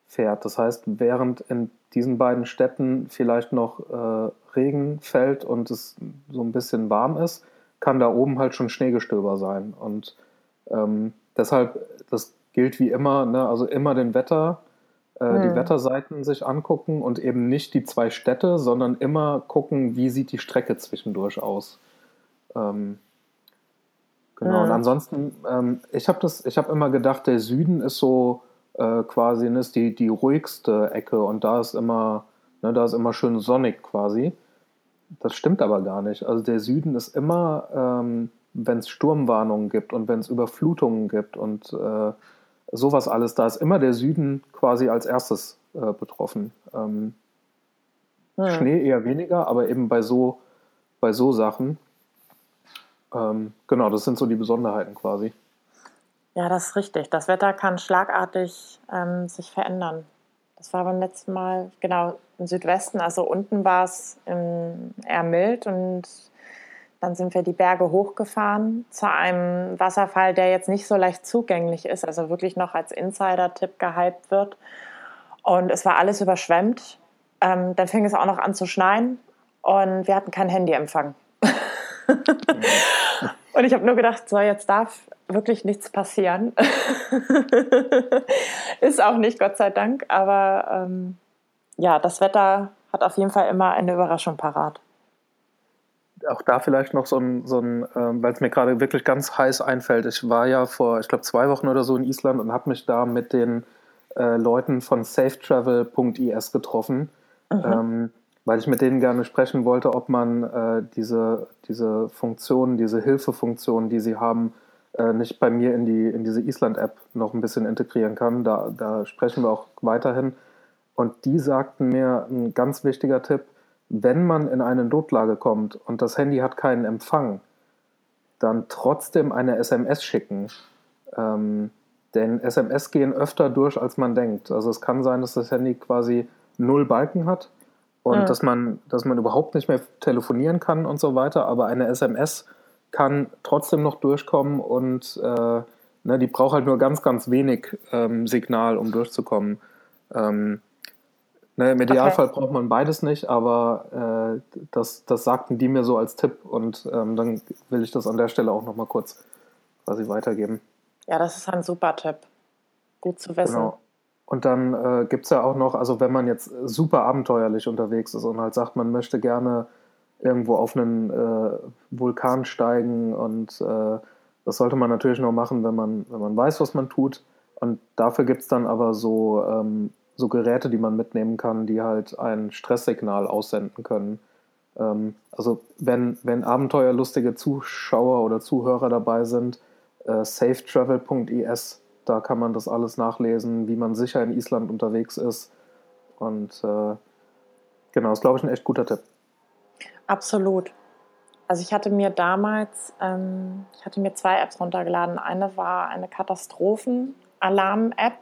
fährt. Das heißt, während in diesen beiden Städten vielleicht noch äh, Regen fällt und es so ein bisschen warm ist, kann da oben halt schon Schneegestöber sein. Und ähm, deshalb, das gilt wie immer, ne? also immer den Wetter, äh, hm. die Wetterseiten sich angucken und eben nicht die zwei Städte, sondern immer gucken, wie sieht die Strecke zwischendurch aus. Ähm, genau, hm. und ansonsten, ähm, ich habe das, ich habe immer gedacht, der Süden ist so äh, quasi ne, ist die, die ruhigste Ecke und da ist immer, ne, da ist immer schön sonnig quasi. Das stimmt aber gar nicht. Also der Süden ist immer, ähm, wenn es Sturmwarnungen gibt und wenn es Überflutungen gibt und äh, sowas alles, da ist immer der Süden quasi als erstes äh, betroffen. Ähm, Hm. Schnee eher weniger, aber eben bei so, bei so Sachen. Ähm, genau, das sind so die Besonderheiten quasi. Ja, das ist richtig. Das Wetter kann schlagartig ähm, sich verändern. Das war beim letzten Mal, genau, im Südwesten. Also unten war es eher mild und dann sind wir die Berge hochgefahren zu einem Wasserfall, der jetzt nicht so leicht zugänglich ist, also wirklich noch als Insider-Tipp gehypt wird. Und es war alles überschwemmt. Ähm, dann fing es auch noch an zu schneien und wir hatten kein Handyempfang. [laughs] und ich habe nur gedacht, so jetzt darf wirklich nichts passieren. [laughs] Ist auch nicht, Gott sei Dank, aber ähm, ja, das Wetter hat auf jeden Fall immer eine Überraschung parat. Auch da vielleicht noch so ein, so ein ähm, weil es mir gerade wirklich ganz heiß einfällt. Ich war ja vor, ich glaube, zwei Wochen oder so in Island und habe mich da mit den äh, Leuten von safetravel.is getroffen, mhm. ähm, weil ich mit denen gerne sprechen wollte, ob man äh, diese, diese Funktionen, diese Hilfefunktionen, die sie haben, äh, nicht bei mir in, die, in diese Island-App noch ein bisschen integrieren kann. Da, da sprechen wir auch weiterhin. Und die sagten mir, ein ganz wichtiger Tipp, wenn man in eine Notlage kommt und das Handy hat keinen Empfang, dann trotzdem eine SMS schicken. Ähm, denn SMS gehen öfter durch, als man denkt. Also es kann sein, dass das Handy quasi null Balken hat und ja. dass, man, dass man überhaupt nicht mehr telefonieren kann und so weiter. Aber eine SMS kann trotzdem noch durchkommen und äh, ne, die braucht halt nur ganz, ganz wenig ähm, Signal, um durchzukommen. Ähm, ne, Im Idealfall okay. braucht man beides nicht, aber äh, das, das sagten die mir so als Tipp und ähm, dann will ich das an der Stelle auch nochmal kurz quasi weitergeben. Ja, das ist ein super Tipp. Gut zu wissen. Genau. Und dann äh, gibt es ja auch noch, also wenn man jetzt super abenteuerlich unterwegs ist und halt sagt, man möchte gerne irgendwo auf einen äh, Vulkan steigen und äh, das sollte man natürlich nur machen, wenn man, wenn man weiß, was man tut. Und dafür gibt es dann aber so, ähm, so Geräte, die man mitnehmen kann, die halt ein Stresssignal aussenden können. Ähm, also wenn, wenn abenteuerlustige Zuschauer oder Zuhörer dabei sind, äh, safetravel.es, da kann man das alles nachlesen, wie man sicher in Island unterwegs ist. Und äh, genau, ist glaube ich ein echt guter Tipp. Absolut. Also ich hatte mir damals, ähm, ich hatte mir zwei Apps runtergeladen. Eine war eine Katastrophen-Alarm-App,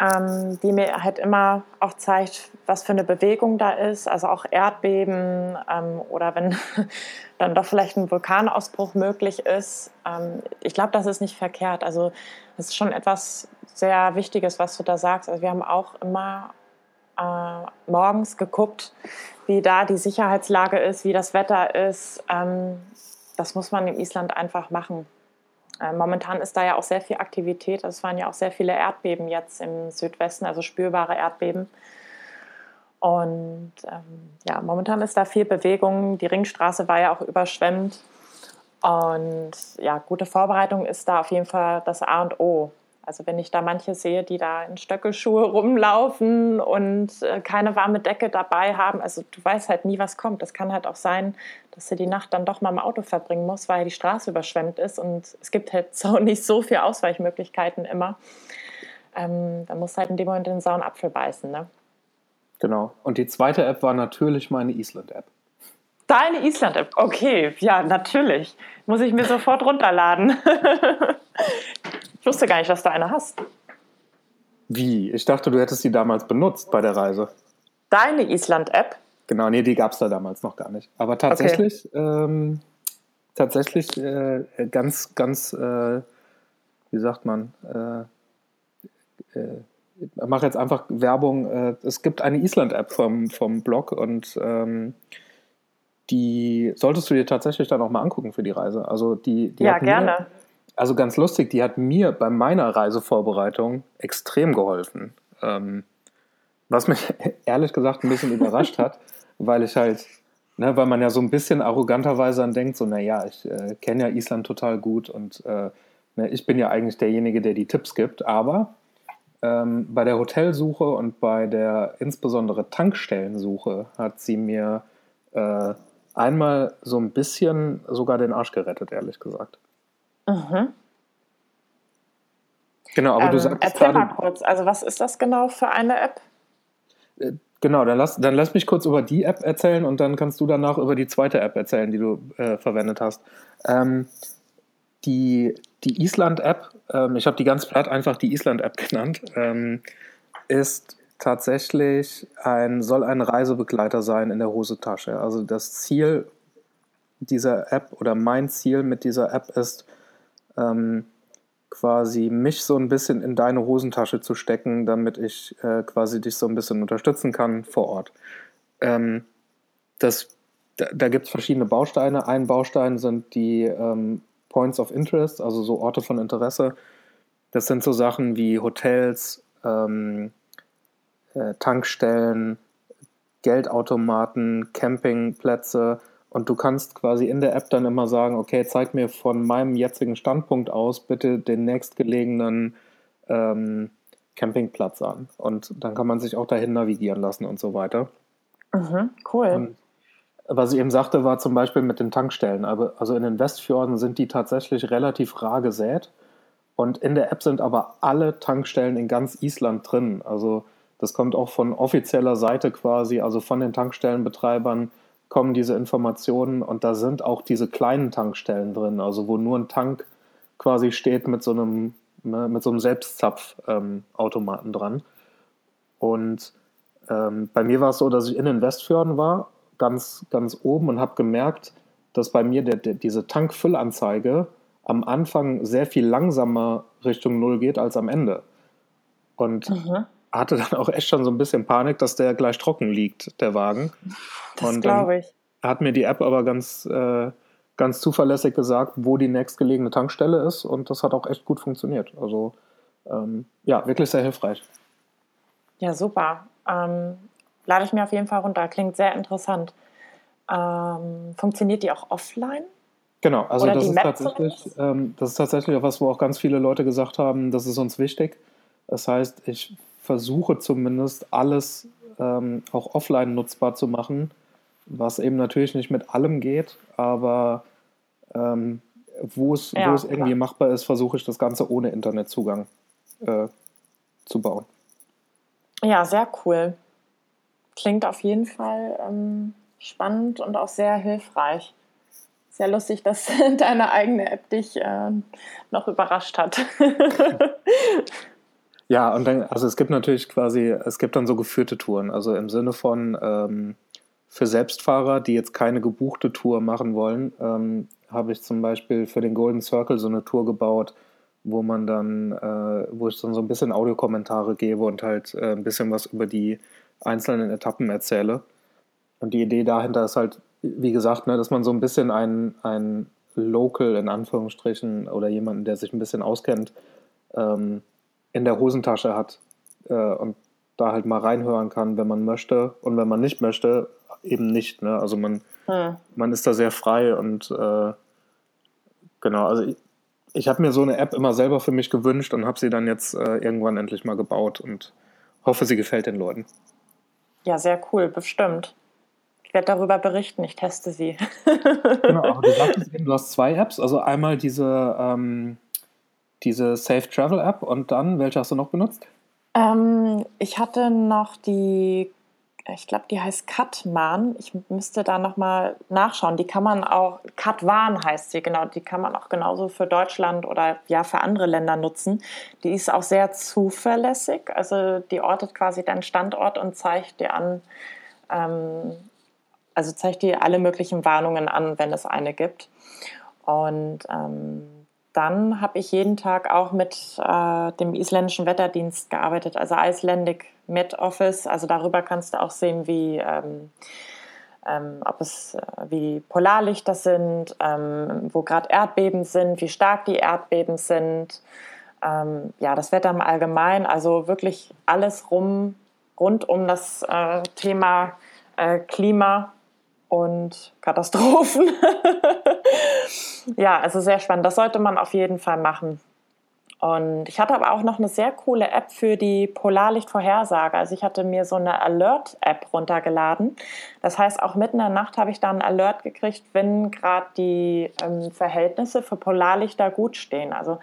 ähm, die mir halt immer auch zeigt, was für eine Bewegung da ist, also auch Erdbeben ähm, oder wenn [laughs] dann doch vielleicht ein Vulkanausbruch möglich ist. Ähm, ich glaube, das ist nicht verkehrt. Also das ist schon etwas sehr Wichtiges, was du da sagst. Also wir haben auch immer äh, morgens geguckt, wie da die Sicherheitslage ist, wie das Wetter ist. Ähm, das muss man in Island einfach machen. Äh, momentan ist da ja auch sehr viel Aktivität. Es waren ja auch sehr viele Erdbeben jetzt im Südwesten, also spürbare Erdbeben. Und ähm, ja, momentan ist da viel Bewegung. Die Ringstraße war ja auch überschwemmt. Und ja, gute Vorbereitung ist da auf jeden Fall das A und O. Also wenn ich da manche sehe, die da in Stöckelschuhe rumlaufen und äh, keine warme Decke dabei haben, also du weißt halt nie, was kommt. Es kann halt auch sein, dass du die Nacht dann doch mal im Auto verbringen musst, weil die Straße überschwemmt ist und es gibt halt [laughs] so nicht so viele Ausweichmöglichkeiten immer. Ähm, da musst du halt in dem Moment den sauren Apfel beißen, ne? Genau. Und die zweite App war natürlich meine Island-App. Deine Island-App, okay, ja, natürlich. Muss ich mir sofort runterladen. [laughs] Ich wusste gar nicht, dass du eine hast. Wie? Ich dachte, du hättest sie damals benutzt bei der Reise. Deine Island-App? Genau, nee, die gab es da damals noch gar nicht. Aber tatsächlich, okay. ähm, tatsächlich äh, ganz, ganz, äh, wie sagt man, äh, äh ich mache jetzt einfach Werbung. Äh, es gibt eine Island-App vom, vom Blog und ähm, die solltest du dir tatsächlich dann auch mal angucken für die Reise. Also die, die ja, gerne. Mir, also ganz lustig, die hat mir bei meiner Reisevorbereitung extrem geholfen. Ähm, was mich [laughs] ehrlich gesagt ein bisschen überrascht hat, [laughs] weil ich halt, ne, weil man ja so ein bisschen arroganterweise dann denkt, so, naja, ich äh, kenne ja Island total gut und äh, ne, ich bin ja eigentlich derjenige, der die Tipps gibt, aber ähm, bei der Hotelsuche und bei der insbesondere Tankstellensuche hat sie mir äh, einmal so ein bisschen sogar den Arsch gerettet, ehrlich gesagt. Mhm. Genau, aber ähm, du sagst Erzähl gerade, mal kurz, also was ist das genau für eine App? Äh, genau, dann lass, dann lass mich kurz über die App erzählen und dann kannst du danach über die zweite App erzählen, die du äh, verwendet hast. Ähm, die, die Island-App, ähm, ich habe die ganz platt einfach die Island-App [laughs] genannt, ähm, ist tatsächlich ein, soll ein Reisebegleiter sein in der Hosentasche. Also das Ziel dieser App oder mein Ziel mit dieser App ist, ähm, quasi mich so ein bisschen in deine Hosentasche zu stecken, damit ich äh, quasi dich so ein bisschen unterstützen kann vor Ort. Ähm, das, da da gibt es verschiedene Bausteine. Ein Baustein sind die ähm, Points of Interest, also so Orte von Interesse. Das sind so Sachen wie Hotels, ähm, äh, Tankstellen, Geldautomaten, Campingplätze. Und du kannst quasi in der App dann immer sagen, okay, zeig mir von meinem jetzigen Standpunkt aus bitte den nächstgelegenen ähm, Campingplatz an. Und dann kann man sich auch dahin navigieren lassen und so weiter. Mhm, cool. Und was ich eben sagte, war zum Beispiel mit den Tankstellen. Also in den Westfjorden sind die tatsächlich relativ rar gesät. Und in der App sind aber alle Tankstellen in ganz Island drin. Also das kommt auch von offizieller Seite quasi, also von den Tankstellenbetreibern kommen diese Informationen und da sind auch diese kleinen Tankstellen drin, also wo nur ein Tank quasi steht mit so einem, ne, mit so einem Selbstzapfautomaten ähm, dran. Und ähm, bei mir war es so, dass ich in den Westfjorden war, ganz, ganz oben und habe gemerkt, dass bei mir der, der, diese Tankfüllanzeige am Anfang sehr viel langsamer Richtung Null geht als am Ende. Und mhm hatte dann auch echt schon so ein bisschen Panik, dass der gleich trocken liegt, der Wagen. Das glaube ich. Hat mir die App aber ganz, äh, ganz zuverlässig gesagt, wo die nächstgelegene Tankstelle ist und das hat auch echt gut funktioniert. Also ähm, ja, wirklich sehr hilfreich. Ja, super. Ähm, lade ich mir auf jeden Fall runter. Klingt sehr interessant. Ähm, funktioniert die auch offline? Genau, also das ist, tatsächlich, ähm, das ist tatsächlich auch was, wo auch ganz viele Leute gesagt haben, das ist uns wichtig. Das heißt, ich versuche zumindest alles ähm, auch offline nutzbar zu machen, was eben natürlich nicht mit allem geht, aber ähm, wo, es, ja, wo es irgendwie klar. machbar ist, versuche ich das Ganze ohne Internetzugang äh, zu bauen. Ja, sehr cool. Klingt auf jeden Fall ähm, spannend und auch sehr hilfreich. Sehr lustig, dass [laughs] deine eigene App dich äh, noch überrascht hat. [laughs] Ja, und dann, also es gibt natürlich quasi, es gibt dann so geführte Touren, also im Sinne von ähm, für Selbstfahrer, die jetzt keine gebuchte Tour machen wollen, ähm, habe ich zum Beispiel für den Golden Circle so eine Tour gebaut, wo man dann, äh, wo ich dann so ein bisschen Audiokommentare gebe und halt äh, ein bisschen was über die einzelnen Etappen erzähle. Und die Idee dahinter ist halt, wie gesagt, ne, dass man so ein bisschen ein, ein Local in Anführungsstrichen oder jemanden, der sich ein bisschen auskennt, ähm, in der Hosentasche hat äh, und da halt mal reinhören kann, wenn man möchte und wenn man nicht möchte, eben nicht. Ne? Also man, hm. man ist da sehr frei und äh, genau, also ich, ich habe mir so eine App immer selber für mich gewünscht und habe sie dann jetzt äh, irgendwann endlich mal gebaut und hoffe, sie gefällt den Leuten. Ja, sehr cool, bestimmt. Ich werde darüber berichten, ich teste sie. [laughs] genau, aber du sagtest eben, du hast zwei Apps, also einmal diese ähm, diese Safe Travel App und dann, welche hast du noch benutzt? Ähm, ich hatte noch die, ich glaube, die heißt Katman. Ich müsste da nochmal nachschauen. Die kann man auch, Katwan heißt sie, genau. Die kann man auch genauso für Deutschland oder ja für andere Länder nutzen. Die ist auch sehr zuverlässig. Also die ortet quasi deinen Standort und zeigt dir an, ähm, also zeigt dir alle möglichen Warnungen an, wenn es eine gibt. Und ähm, dann habe ich jeden Tag auch mit äh, dem isländischen Wetterdienst gearbeitet, also Icelandic Met Office. Also darüber kannst du auch sehen, wie, ähm, ähm, ob es, äh, wie Polarlichter sind, ähm, wo gerade Erdbeben sind, wie stark die Erdbeben sind. Ähm, ja, das Wetter im Allgemeinen, also wirklich alles rum, rund um das äh, Thema äh, Klima und Katastrophen. [laughs] ja, also sehr spannend. Das sollte man auf jeden Fall machen. Und ich hatte aber auch noch eine sehr coole App für die Polarlichtvorhersage. Also ich hatte mir so eine Alert-App runtergeladen. Das heißt, auch mitten in der Nacht habe ich dann einen Alert gekriegt, wenn gerade die ähm, Verhältnisse für Polarlichter gut stehen. Also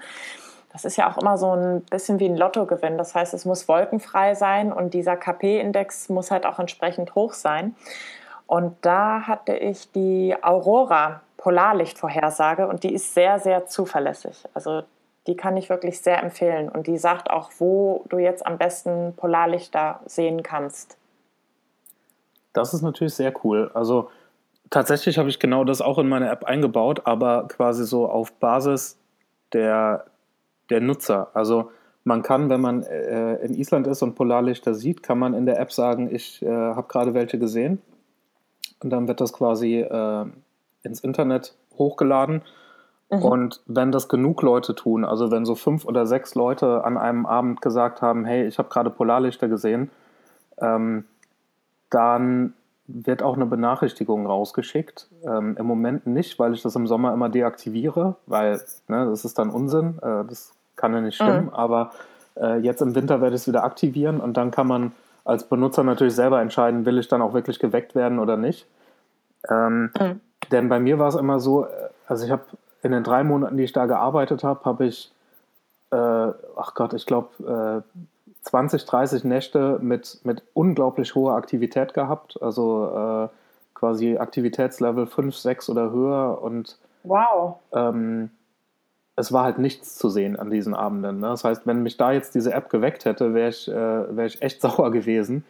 das ist ja auch immer so ein bisschen wie ein Lottogewinn. Das heißt, es muss wolkenfrei sein und dieser KP-Index muss halt auch entsprechend hoch sein. Und da hatte ich die Aurora Polarlichtvorhersage und die ist sehr, sehr zuverlässig. Also die kann ich wirklich sehr empfehlen und die sagt auch, wo du jetzt am besten Polarlichter sehen kannst. Das ist natürlich sehr cool. Also tatsächlich habe ich genau das auch in meine App eingebaut, aber quasi so auf Basis der der Nutzer. Also man kann, wenn man äh, in Island ist und Polarlichter sieht, kann man in der App sagen, ich äh, habe gerade welche gesehen. Und dann wird das quasi äh, ins Internet hochgeladen. Mhm. Und wenn das genug Leute tun, also wenn so fünf oder sechs Leute an einem Abend gesagt haben, hey, ich habe gerade Polarlichter gesehen, ähm, dann wird auch eine Benachrichtigung rausgeschickt. Ähm, Im Moment nicht, weil ich das im Sommer immer deaktiviere, weil ne, das ist dann Unsinn. Äh, das kann ja nicht stimmen. Mhm. Aber äh, jetzt im Winter werde ich es wieder aktivieren und dann kann man als Benutzer natürlich selber entscheiden, will ich dann auch wirklich geweckt werden oder nicht. Ähm, mhm. Denn bei mir war es immer so, äh, also ich habe in den drei Monaten, die ich da gearbeitet habe, habe ich, äh, ach Gott, ich glaube, äh, 20, 30 Nächte mit, mit unglaublich hoher Aktivität gehabt. Also äh, quasi Aktivitätslevel 5, 6 oder höher. Und wow. Ähm, es war halt nichts zu sehen an diesen Abenden. Ne? Das heißt, wenn mich da jetzt diese App geweckt hätte, wäre ich, äh, wär ich echt [laughs] sauer gewesen.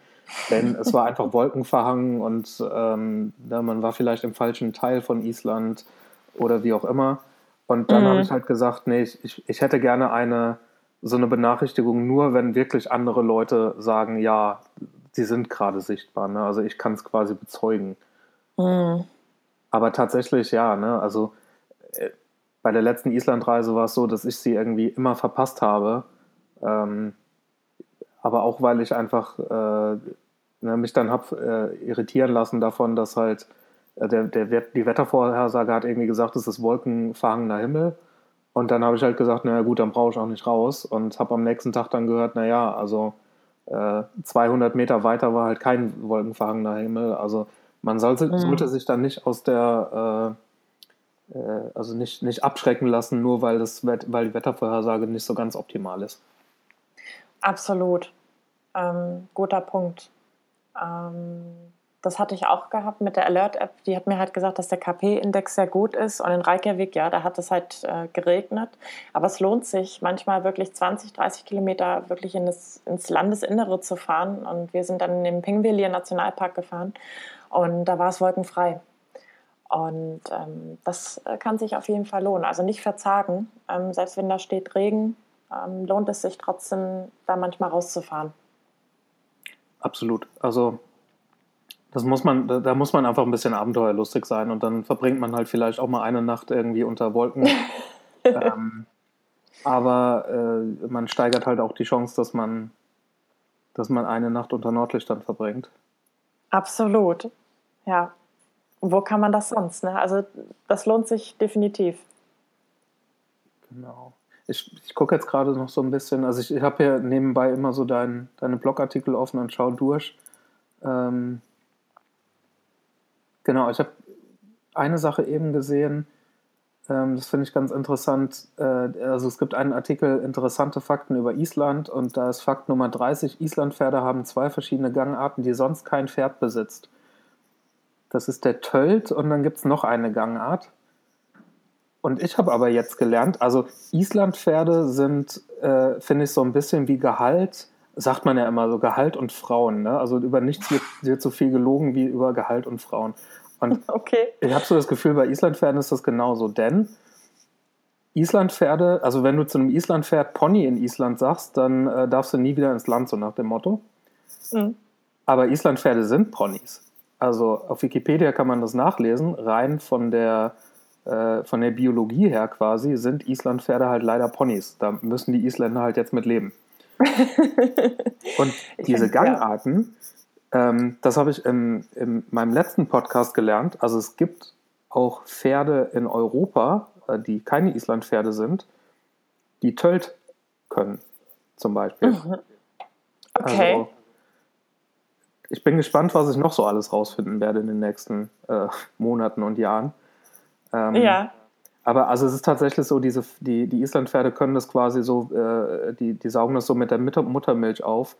Denn es war einfach wolkenverhangen und ähm, ja, man war vielleicht im falschen Teil von Island oder wie auch immer. Und dann mhm. habe ich halt gesagt, nee, ich, ich, hätte gerne eine so eine Benachrichtigung nur, wenn wirklich andere Leute sagen, ja, sie sind gerade sichtbar. Ne? Also ich kann es quasi bezeugen. Mhm. Aber tatsächlich, ja, ne? also äh, bei der letzten Islandreise war es so, dass ich sie irgendwie immer verpasst habe. Ähm, aber auch, weil ich einfach äh, ne, mich dann habe äh, irritieren lassen davon, dass halt äh, der, der, die Wettervorhersage hat irgendwie gesagt, es ist wolkenverhangener Himmel. Und dann habe ich halt gesagt, naja gut, dann brauche ich auch nicht raus. Und habe am nächsten Tag dann gehört, naja, also äh, 200 Meter weiter war halt kein wolkenverhangener Himmel. Also man sollte, mhm. sollte sich dann nicht aus der, äh, äh, also nicht, nicht abschrecken lassen, nur weil, das, weil die Wettervorhersage nicht so ganz optimal ist. Absolut. Ähm, guter Punkt. Ähm, das hatte ich auch gehabt mit der Alert-App. Die hat mir halt gesagt, dass der KP-Index sehr gut ist. Und in Reykjavik, ja, da hat es halt äh, geregnet. Aber es lohnt sich, manchmal wirklich 20, 30 Kilometer wirklich in das, ins Landesinnere zu fahren. Und wir sind dann in den Pingvelier Nationalpark gefahren. Und da war es wolkenfrei. Und ähm, das äh, kann sich auf jeden Fall lohnen. Also nicht verzagen. Ähm, selbst wenn da steht Regen, ähm, lohnt es sich trotzdem, da manchmal rauszufahren. Absolut. Also das muss man, da, da, muss man einfach ein bisschen abenteuerlustig sein und dann verbringt man halt vielleicht auch mal eine Nacht irgendwie unter Wolken. [laughs] ähm, aber äh, man steigert halt auch die Chance, dass man, dass man eine Nacht unter Nordlichtern verbringt. Absolut. Ja. Wo kann man das sonst? Ne? Also das lohnt sich definitiv. Genau. Ich, ich gucke jetzt gerade noch so ein bisschen, also ich, ich habe ja nebenbei immer so dein, deine Blogartikel offen und schaue durch. Ähm, Genau, ich habe eine Sache eben gesehen, ähm, das finde ich ganz interessant. Äh, also es gibt einen Artikel Interessante Fakten über Island und da ist Fakt Nummer 30, Islandpferde haben zwei verschiedene Gangarten, die sonst kein Pferd besitzt. Das ist der Tölt und dann gibt es noch eine Gangart. Und ich habe aber jetzt gelernt, also Islandpferde sind, äh, finde ich, so ein bisschen wie Gehalt, sagt man ja immer so, Gehalt und Frauen. Ne? Also über nichts wird, wird so viel gelogen wie über Gehalt und Frauen. Und [laughs] okay. ich habe so das Gefühl, bei Islandpferden ist das genauso, denn Islandpferde, also wenn du zu einem Islandpferd Pony in Island sagst, dann äh, darfst du nie wieder ins Land, so nach dem Motto. Mhm. Aber Islandpferde sind Ponys. Also auf Wikipedia kann man das nachlesen, rein von der, äh, von der Biologie her quasi sind Islandpferde halt leider Ponys. Da müssen die Isländer halt jetzt mit leben. [laughs] Und diese Gangarten, ähm, das habe ich in, in meinem letzten Podcast gelernt. Also es gibt auch Pferde in Europa, äh, die keine Islandpferde sind, die Tölt können, zum Beispiel. Mhm. Okay. Also, ich bin gespannt, was ich noch so alles rausfinden werde in den nächsten äh, Monaten und Jahren. Ähm, ja. Aber also es ist tatsächlich so, diese, die, die Islandpferde können das quasi so, äh, die, die saugen das so mit der Muttermilch auf.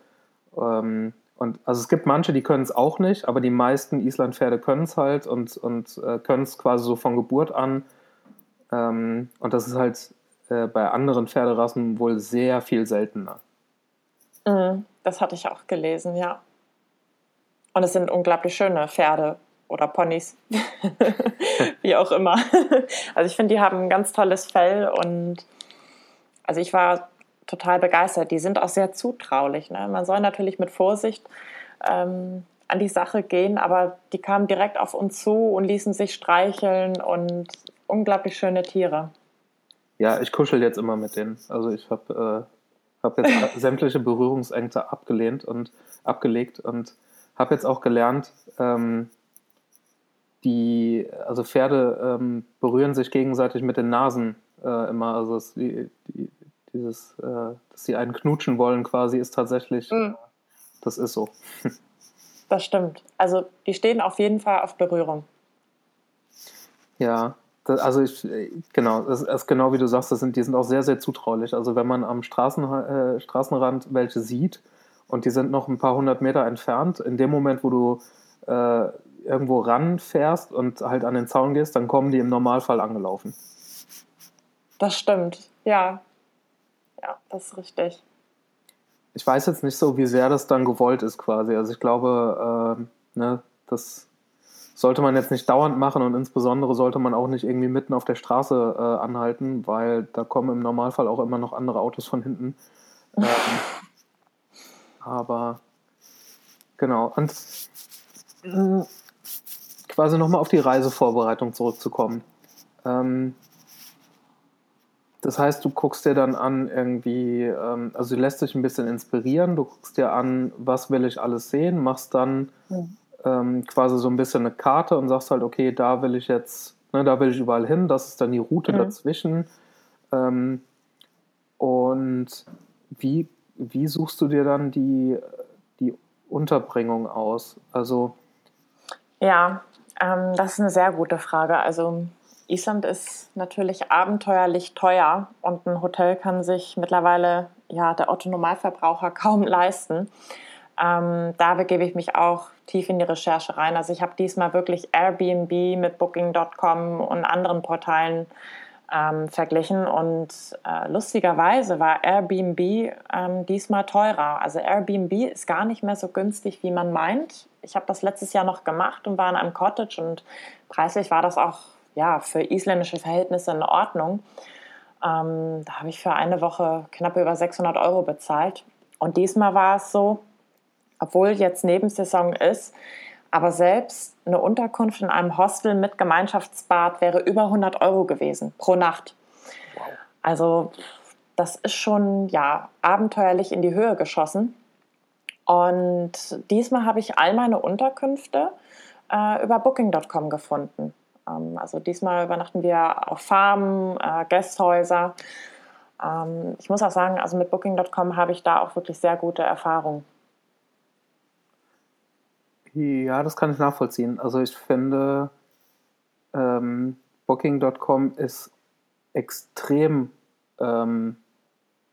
Ähm, und also es gibt manche, die können es auch nicht, aber die meisten Islandpferde können es halt und, und äh, können es quasi so von Geburt an. Ähm, und das ist halt äh, bei anderen Pferderassen wohl sehr viel seltener. Mhm, das hatte ich auch gelesen, ja. Und es sind unglaublich schöne Pferde oder Ponys, [laughs] wie auch immer. Also ich finde, die haben ein ganz tolles Fell und also ich war total begeistert. Die sind auch sehr zutraulich. Ne? Man soll natürlich mit Vorsicht ähm, an die Sache gehen, aber die kamen direkt auf uns zu und ließen sich streicheln und unglaublich schöne Tiere. Ja, ich kuschel jetzt immer mit denen. Also ich habe äh, hab jetzt [laughs] sämtliche Berührungsängste abgelehnt und abgelegt und habe jetzt auch gelernt, ähm, die, also Pferde ähm, berühren sich gegenseitig mit den Nasen äh, immer. Also es, die, die, dieses, äh, dass sie einen knutschen wollen quasi, ist tatsächlich, mhm. das ist so. [laughs] Das stimmt. Also die stehen auf jeden Fall auf Berührung. Ja, das, also ich, genau, das ist genau wie du sagst, das sind, die sind auch sehr, sehr zutraulich. Also wenn man am Straßen, äh, Straßenrand welche sieht und die sind noch ein paar hundert Meter entfernt, in dem Moment, wo du äh, irgendwo ranfährst und halt an den Zaun gehst, dann kommen die im Normalfall angelaufen. Das stimmt, ja. Ja, das ist richtig. Ich weiß jetzt nicht so, wie sehr das dann gewollt ist quasi. Also ich glaube, äh, ne, das sollte man jetzt nicht dauernd machen und insbesondere sollte man auch nicht irgendwie mitten auf der Straße äh, anhalten, weil da kommen im Normalfall auch immer noch andere Autos von hinten. Ähm, [laughs] aber genau. Und äh, quasi nochmal auf die Reisevorbereitung zurückzukommen. Ähm, das heißt, du guckst dir dann an, irgendwie, ähm, also du lässt dich ein bisschen inspirieren, du guckst dir an, was will ich alles sehen, machst dann mhm. ähm, quasi so ein bisschen eine Karte und sagst halt, okay, da will ich jetzt, ne, da will ich überall hin, das ist dann die Route mhm. dazwischen. Ähm, und wie, wie suchst du dir dann die, die Unterbringung aus? Also. Ja, ähm, das ist eine sehr gute Frage. Also Island ist natürlich abenteuerlich teuer und ein Hotel kann sich mittlerweile ja, der Otto-Normalverbraucher [laughs] kaum leisten. Ähm, da begebe ich mich auch tief in die Recherche rein. Also ich habe diesmal wirklich Airbnb mit Booking.com und anderen Portalen ähm, verglichen und äh, lustigerweise war Airbnb ähm, diesmal teurer. Also Airbnb ist gar nicht mehr so günstig, wie man meint. Ich habe das letztes Jahr noch gemacht und war in einem Cottage und preislich war das auch ja, für isländische Verhältnisse in Ordnung. Ähm, da habe ich für eine Woche knapp über 600 Euro bezahlt. Und diesmal war es so, obwohl jetzt Nebensaison ist, aber selbst eine Unterkunft in einem Hostel mit Gemeinschaftsbad wäre über 100 Euro gewesen pro Nacht. Also das ist schon ja abenteuerlich in die Höhe geschossen. Und diesmal habe ich all meine Unterkünfte äh, über Booking.com gefunden. Ähm, also diesmal übernachten wir auf Farmen, äh, Gästhäuser. Ähm, ich muss auch sagen, also mit Booking.com habe ich da auch wirklich sehr gute Erfahrungen. Ja, das kann ich nachvollziehen. Also ich finde, ähm, Booking.com ist extrem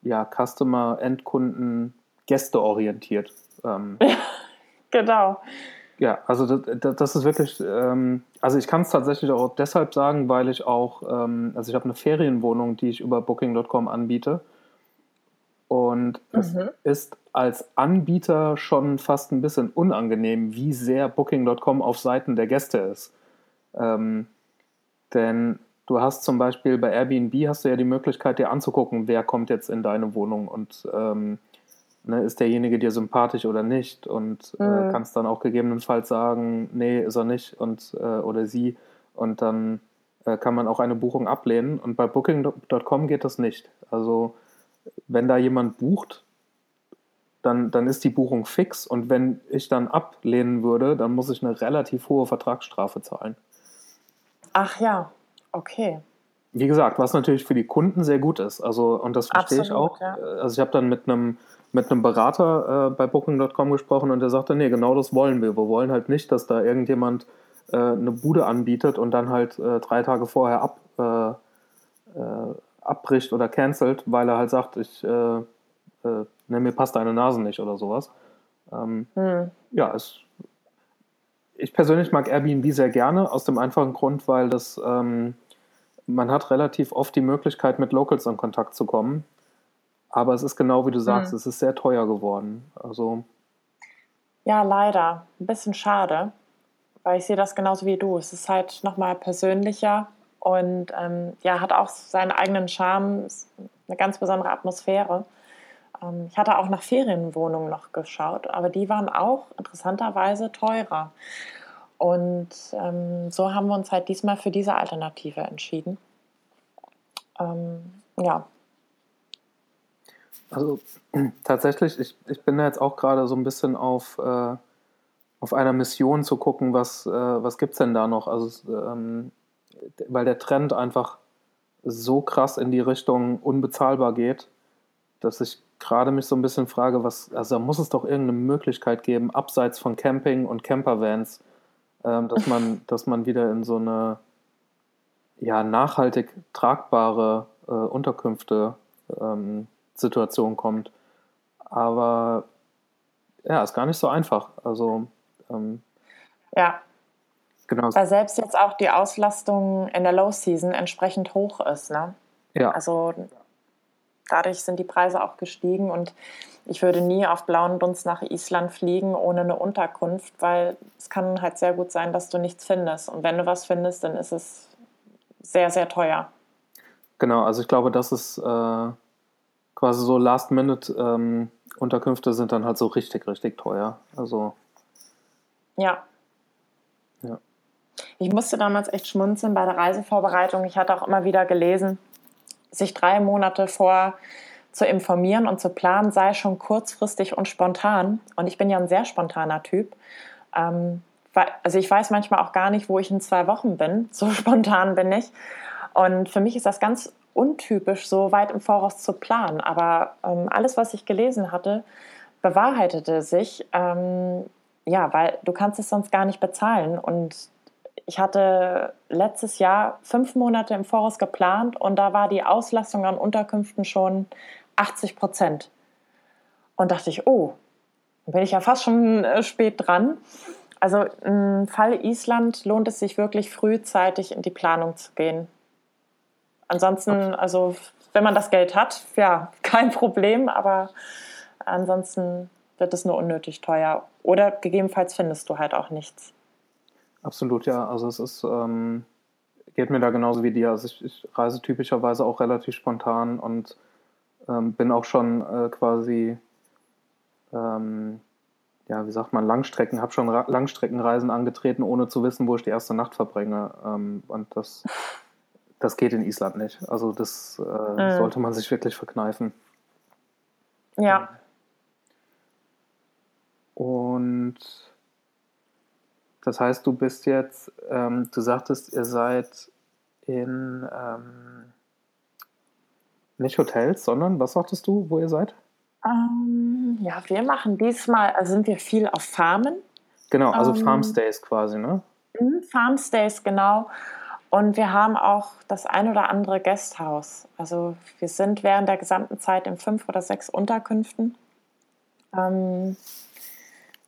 ja, Customer, Endkunden, Gäste orientiert. Ähm, [laughs] genau. Ja, also das, das ist wirklich, ähm, also ich kann es tatsächlich auch deshalb sagen, weil ich auch, ähm, also ich habe eine Ferienwohnung, die ich über Booking.com anbiete. Und mhm. es ist als Anbieter schon fast ein bisschen unangenehm, wie sehr Booking.com auf Seiten der Gäste ist. Ähm, denn du hast zum Beispiel bei Airbnb hast du ja die Möglichkeit, dir anzugucken, wer kommt jetzt in deine Wohnung und ähm, ne, ist derjenige dir sympathisch oder nicht und äh, mhm. äh, kannst dann auch gegebenenfalls sagen, nee, ist er nicht und äh, oder sie und dann äh, kann man auch eine Buchung ablehnen und bei Booking.com geht das nicht. Also wenn da jemand bucht, dann, dann ist die Buchung fix und wenn ich dann ablehnen würde, dann muss ich eine relativ hohe Vertragsstrafe zahlen. Ach ja, okay wie gesagt, was natürlich für die Kunden sehr gut ist. Also, und das verstehe Absolut, ich auch. Ja. Also ich habe dann mit einem mit einem Berater äh, bei Booking.com gesprochen und der sagte, nee, genau das wollen wir. Wir wollen halt nicht, dass da irgendjemand äh, eine Bude anbietet und dann halt äh, drei Tage vorher ab, äh, äh, abbricht oder cancelt, weil er halt sagt, ich, äh, äh, ne, mir passt deine Nase nicht oder sowas. Ähm, hm. Ja, es, ich persönlich mag Airbnb sehr gerne, aus dem einfachen Grund, weil das, ähm, man hat relativ oft die Möglichkeit, mit Locals in Kontakt zu kommen. Aber es ist genau wie du sagst, hm. es ist sehr teuer geworden. Also ja, leider. Ein bisschen schade, weil ich sehe das genauso wie du. Es ist halt nochmal persönlicher und ähm, ja, hat auch seinen eigenen Charme, eine ganz besondere Atmosphäre. Ähm, ich hatte auch nach Ferienwohnungen noch geschaut, aber die waren auch interessanterweise teurer. Und ähm, so haben wir uns halt diesmal für diese Alternative entschieden. Ähm, ja, also [clears throat] tatsächlich, ich, ich bin da jetzt auch gerade so ein bisschen auf, äh, auf einer Mission zu gucken, was, äh, was gibt es denn da noch. Also, ähm, weil der Trend einfach so krass in die Richtung unbezahlbar geht, dass ich gerade mich so ein bisschen frage, was, also da muss es doch irgendeine Möglichkeit geben, abseits von Camping und Campervans, ähm, dass man, [laughs] dass man wieder in so eine ja, nachhaltig tragbare äh, Unterkünfte ähm, Situation kommt. Aber ja, ist gar nicht so einfach. Also ähm, ja. Genau. Weil selbst jetzt auch die Auslastung in der Low Season entsprechend hoch ist. Ne? Ja. Also dadurch sind die Preise auch gestiegen und ich würde nie auf blauen Dunst nach Island fliegen ohne eine Unterkunft, weil es kann halt sehr gut sein, dass du nichts findest. Und wenn du was findest, dann ist es sehr, sehr teuer. Genau, also ich glaube, das ist äh, quasi so Last-Minute-Unterkünfte ähm, sind dann halt so richtig, richtig teuer. Also. Ja. Ja. Ich musste damals echt schmunzeln bei der Reisevorbereitung. Ich hatte auch immer wieder gelesen, sich drei Monate vor zu informieren und zu planen sei schon kurzfristig und spontan. Und ich bin ja ein sehr spontaner Typ. Ähm, also ich weiß manchmal auch gar nicht, wo ich in zwei Wochen bin. [laughs] So spontan bin ich. Und für mich ist das ganz untypisch, so weit im Voraus zu planen. Aber ähm, alles, was ich gelesen hatte, bewahrheitete sich. Ähm, ja, weil du kannst es sonst gar nicht bezahlen. Und ich hatte letztes Jahr fünf Monate im Voraus geplant und da war die Auslastung an Unterkünften schon 80 Prozent. Und dachte ich, oh, bin ich ja fast schon äh, spät dran. Also im Fall Island lohnt es sich wirklich frühzeitig in die Planung zu gehen. Ansonsten, also wenn man das Geld hat, ja, [laughs] kein Problem, aber ansonsten wird es nur unnötig teuer. Oder gegebenenfalls findest du halt auch nichts. Absolut, ja. Also es ist, ähm, geht mir da genauso wie dir. Also ich, ich reise typischerweise auch relativ spontan und ähm, bin auch schon äh, quasi, ähm, ja, wie sagt man, Langstrecken, habe schon Ra Langstreckenreisen angetreten, ohne zu wissen, wo ich die erste Nacht verbringe. Ähm, und das das geht in Island nicht. Also das äh, mhm. sollte man sich wirklich verkneifen. Ja. Und das heißt, du bist jetzt, ähm, du sagtest, ihr seid in ähm, nicht Hotels, sondern was sagtest du, wo ihr seid? Ähm, ja, wir machen diesmal, also sind wir viel auf Farmen. Genau, also ähm, Farmstays quasi, ne? Mhm, Farmstays, genau. Und wir haben auch das ein oder andere Gasthaus. Also wir sind während der gesamten Zeit in fünf oder sechs Unterkünften. Ähm,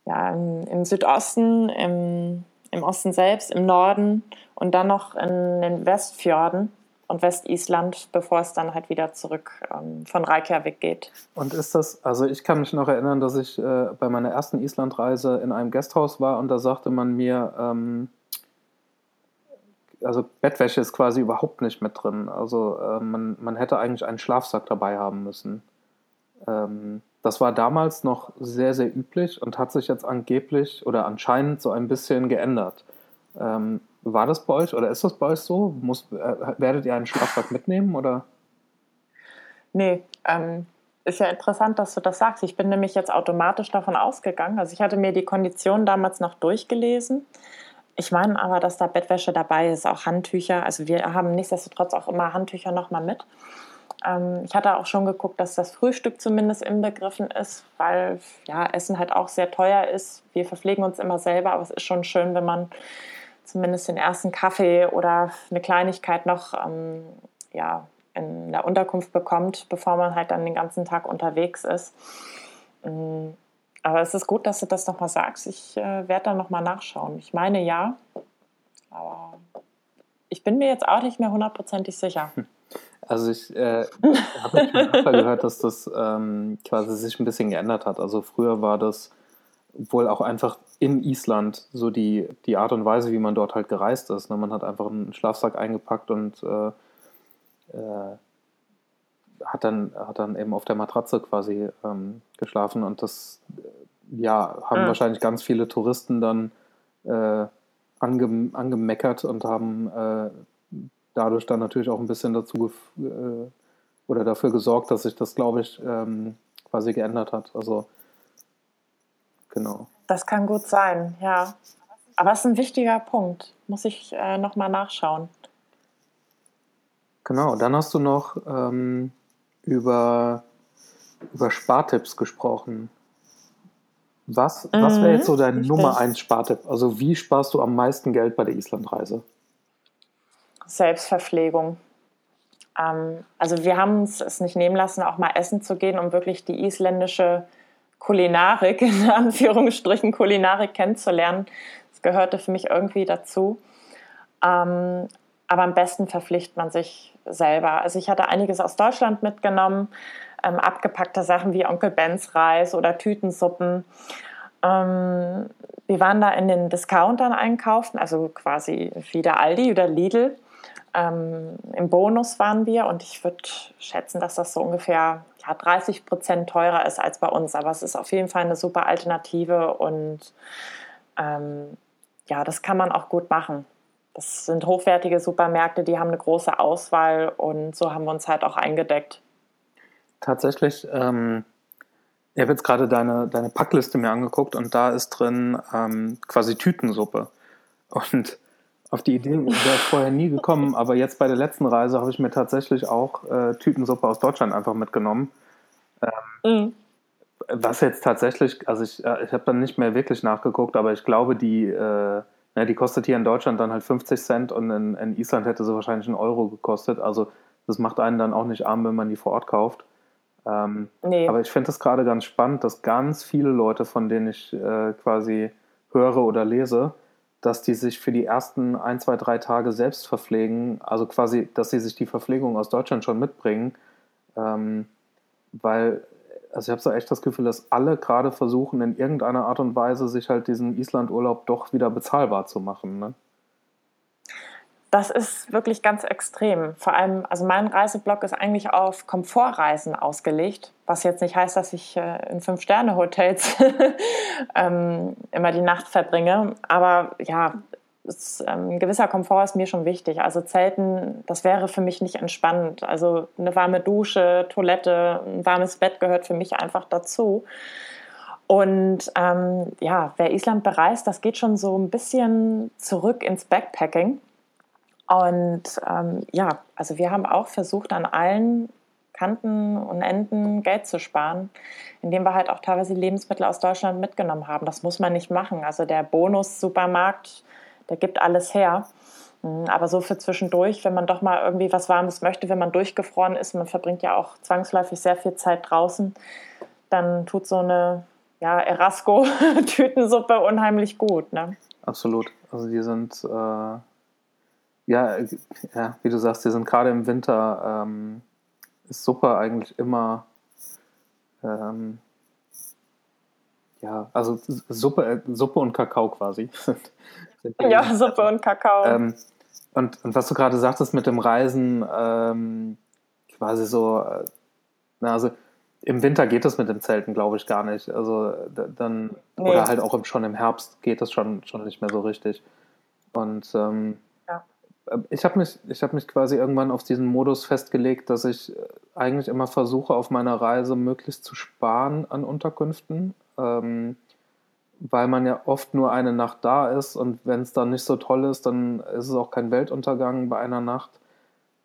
ja, im, Südosten, im, im, Osten selbst, im Norden und dann noch in den Westfjorden und Westisland, bevor es dann halt wieder zurück ähm, von Reykjavik geht. Und ist das, also ich kann mich noch erinnern, dass ich äh, bei meiner ersten Islandreise in einem Gasthaus war und da sagte man mir, ähm, also Bettwäsche ist quasi überhaupt nicht mit drin. Also äh, man, man hätte eigentlich einen Schlafsack dabei haben müssen. Ähm, das war damals noch sehr, sehr üblich und hat sich jetzt angeblich oder anscheinend so ein bisschen geändert. Ähm, war das bei euch oder ist das bei euch so? Muss, äh, werdet ihr einen Schlafsack mitnehmen oder? Nee, ähm, ist ja interessant, dass du das sagst. Ich bin nämlich jetzt automatisch davon ausgegangen. Also ich hatte mir die Konditionen damals noch durchgelesen ich meine aber, dass da Bettwäsche dabei ist, auch Handtücher. Also wir haben nichtsdestotrotz auch immer Handtücher nochmal mit. Ähm, ich hatte auch schon geguckt, dass das Frühstück zumindest inbegriffen ist, weil ja, Essen halt auch sehr teuer ist. Wir verpflegen uns immer selber, aber es ist schon schön, wenn man zumindest den ersten Kaffee oder eine Kleinigkeit noch ähm, ja, in der Unterkunft bekommt, bevor man halt dann den ganzen Tag unterwegs ist. Mm, aber es ist gut, dass du das nochmal sagst. Ich äh, werde da nochmal nachschauen. Ich meine ja, aber ich bin mir jetzt auch nicht mehr hundertprozentig sicher. Also ich äh, [laughs] habe gehört, dass das ähm, quasi sich ein bisschen geändert hat. Also früher war das wohl auch einfach in Island so die, die Art und Weise, wie man dort halt gereist ist. Ne? Man hat einfach einen Schlafsack eingepackt und äh, äh, hat, dann, hat dann eben auf der Matratze quasi ähm, geschlafen. Und das ja, haben mhm. wahrscheinlich ganz viele Touristen dann äh, ange, angemeckert und haben äh, dadurch dann natürlich auch ein bisschen dazu äh, oder dafür gesorgt, dass sich das, glaube ich, ähm, quasi geändert hat. Also genau. Das kann gut sein, ja. Aber es ist ein wichtiger Punkt. Muss ich äh, nochmal nachschauen. Genau, dann hast du noch ähm, über, über Spartipps gesprochen. Was, mhm, was wäre jetzt so dein richtig. Nummer 1 Spartipp? Also wie sparst du am meisten Geld bei der Islandreise? Selbstverpflegung. Ähm, also wir haben es nicht nehmen lassen, auch mal essen zu gehen, um wirklich die isländische Kulinarik, [laughs] in Anführungsstrichen Kulinarik kennenzulernen. Das gehörte für mich irgendwie dazu. Ähm, aber am besten verpflichtet man sich selber. Also ich hatte einiges aus Deutschland mitgenommen, ähm, abgepackte Sachen wie Onkel Bens Reis oder Tütensuppen. Ähm, wir waren da in den Discountern einkaufen, also quasi wie der Aldi oder Lidl. Ähm, Im Bonus waren wir und ich würde schätzen, dass das so ungefähr ja, 30 Prozent teurer ist als bei uns. Aber es ist auf jeden Fall eine super Alternative und ähm, ja, das kann man auch gut machen. Das sind hochwertige Supermärkte, die haben eine große Auswahl und so haben wir uns halt auch eingedeckt. Tatsächlich, ähm, ich habe jetzt gerade deine, deine Packliste mir angeguckt und da ist drin ähm, quasi Tütensuppe. Und auf die Idee wäre ich vorher nie gekommen, aber jetzt bei der letzten Reise habe ich mir tatsächlich auch äh, Tütensuppe aus Deutschland einfach mitgenommen. Ähm, mhm. Was jetzt tatsächlich, also ich, äh, ich habe dann nicht mehr wirklich nachgeguckt, aber ich glaube, die, äh, ne, die kostet hier in Deutschland dann halt 50 Cent und in, in Island hätte sie wahrscheinlich einen Euro gekostet. Also das macht einen dann auch nicht arm, wenn man die vor Ort kauft. Ähm, nee. Aber ich finde es gerade ganz spannend, dass ganz viele Leute, von denen ich äh, quasi höre oder lese, dass die sich für die ersten ein, zwei, drei Tage selbst verpflegen, also quasi, dass sie sich die Verpflegung aus Deutschland schon mitbringen, ähm, weil, also ich habe so echt das Gefühl, dass alle gerade versuchen, in irgendeiner Art und Weise sich halt diesen Islandurlaub doch wieder bezahlbar zu machen. Ne? Das ist wirklich ganz extrem. Vor allem, also mein Reiseblock ist eigentlich auf Komfortreisen ausgelegt, was jetzt nicht heißt, dass ich äh, in Fünf-Sterne-Hotels [laughs] ähm, immer die Nacht verbringe. Aber ja, ist, ähm, ein gewisser Komfort ist mir schon wichtig. Also Zelten, das wäre für mich nicht entspannend. Also eine warme Dusche, Toilette, ein warmes Bett gehört für mich einfach dazu. Und ähm, ja, wer Island bereist, das geht schon so ein bisschen zurück ins Backpacking. Und ähm, ja, also wir haben auch versucht, an allen Kanten und Enden Geld zu sparen, indem wir halt auch teilweise Lebensmittel aus Deutschland mitgenommen haben. Das muss man nicht machen. Also der Bonus-Supermarkt, der gibt alles her. Hm, aber so für zwischendurch, wenn man doch mal irgendwie was Warmes möchte, wenn man durchgefroren ist, man verbringt ja auch zwangsläufig sehr viel Zeit draußen, dann tut so eine ja, Erasco-Tütensuppe unheimlich gut. Ne? Absolut. Also die sind äh ja, ja, wie du sagst, die sind gerade im Winter, ähm, ist Suppe eigentlich immer, ähm, ja, also Suppe, Suppe und Kakao quasi. [laughs] ja, Suppe und Kakao. Ähm, und, und was du gerade sagtest mit dem Reisen, ähm, quasi so, äh, na, also im Winter geht das mit dem Zelten, glaube ich, gar nicht. Also dann, nee. oder halt auch schon im Herbst geht das schon, schon nicht mehr so richtig. Und ähm, äh, ich habe mich, hab mich quasi irgendwann auf diesen Modus festgelegt, dass ich äh, eigentlich immer versuche, auf meiner Reise möglichst zu sparen an Unterkünften, ähm, weil man ja oft nur eine Nacht da ist und wenn es dann nicht so toll ist, dann ist es auch kein Weltuntergang bei einer Nacht.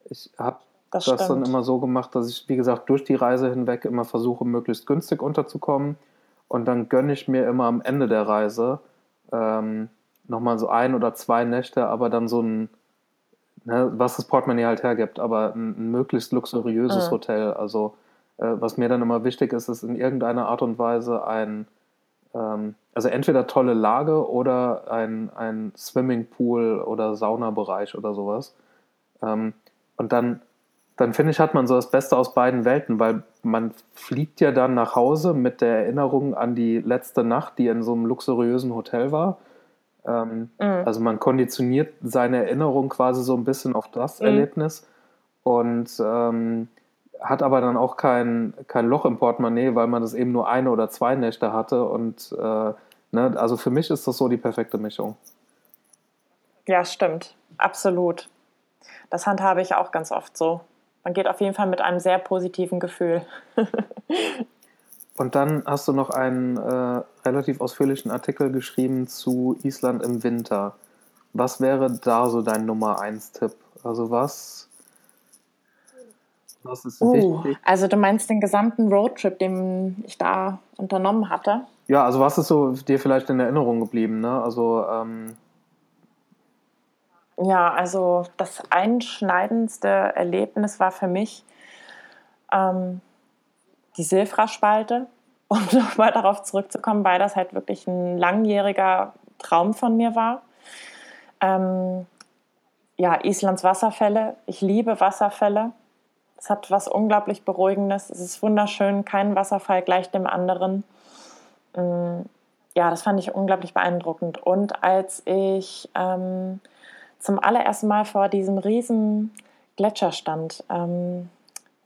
Ich habe das, das dann immer so gemacht, dass ich, wie gesagt, durch die Reise hinweg immer versuche, möglichst günstig unterzukommen und dann gönne ich mir immer am Ende der Reise ähm, nochmal so ein oder zwei Nächte, aber dann so ein ne, was das Portemonnaie halt hergibt, aber ein, ein möglichst luxuriöses Mhm. Hotel. Also äh, was mir dann immer wichtig ist, ist in irgendeiner Art und Weise ein, ähm, also entweder tolle Lage oder ein, ein Swimmingpool oder Saunabereich oder sowas. Ähm, und dann, dann finde ich, hat man so das Beste aus beiden Welten, weil man fliegt ja dann nach Hause mit der Erinnerung an die letzte Nacht, die in so einem luxuriösen Hotel war. Ähm, Mhm. also man konditioniert seine Erinnerung quasi so ein bisschen auf das Mhm. Erlebnis und ähm, hat aber dann auch kein, kein Loch im Portemonnaie, weil man das eben nur eine oder zwei Nächte hatte. Und äh, ne, also für mich ist das so die perfekte Mischung. Ja, stimmt. Absolut. Das handhabe ich auch ganz oft so. Man geht auf jeden Fall mit einem sehr positiven Gefühl. [laughs] Und dann hast du noch einen äh, relativ ausführlichen Artikel geschrieben zu Island im Winter. Was wäre da so dein Nummer 1 Tipp? Also was, was ist Uh, wichtig? also du meinst den gesamten Roadtrip, den ich da unternommen hatte? Ja, also was ist so dir vielleicht in Erinnerung geblieben? Ne? Also ähm, Ja, also das einschneidendste Erlebnis war für mich ähm, die Silfra-Spalte, [laughs] um nochmal darauf zurückzukommen, weil das halt wirklich ein langjähriger Traum von mir war. Ähm, ja, Islands Wasserfälle. Ich liebe Wasserfälle. Es hat was unglaublich Beruhigendes. Es ist wunderschön, kein Wasserfall gleich dem anderen. Mm, Ja, das fand ich unglaublich beeindruckend. Und als ich ähm, zum allerersten Mal vor diesem riesen Gletscher stand, ähm,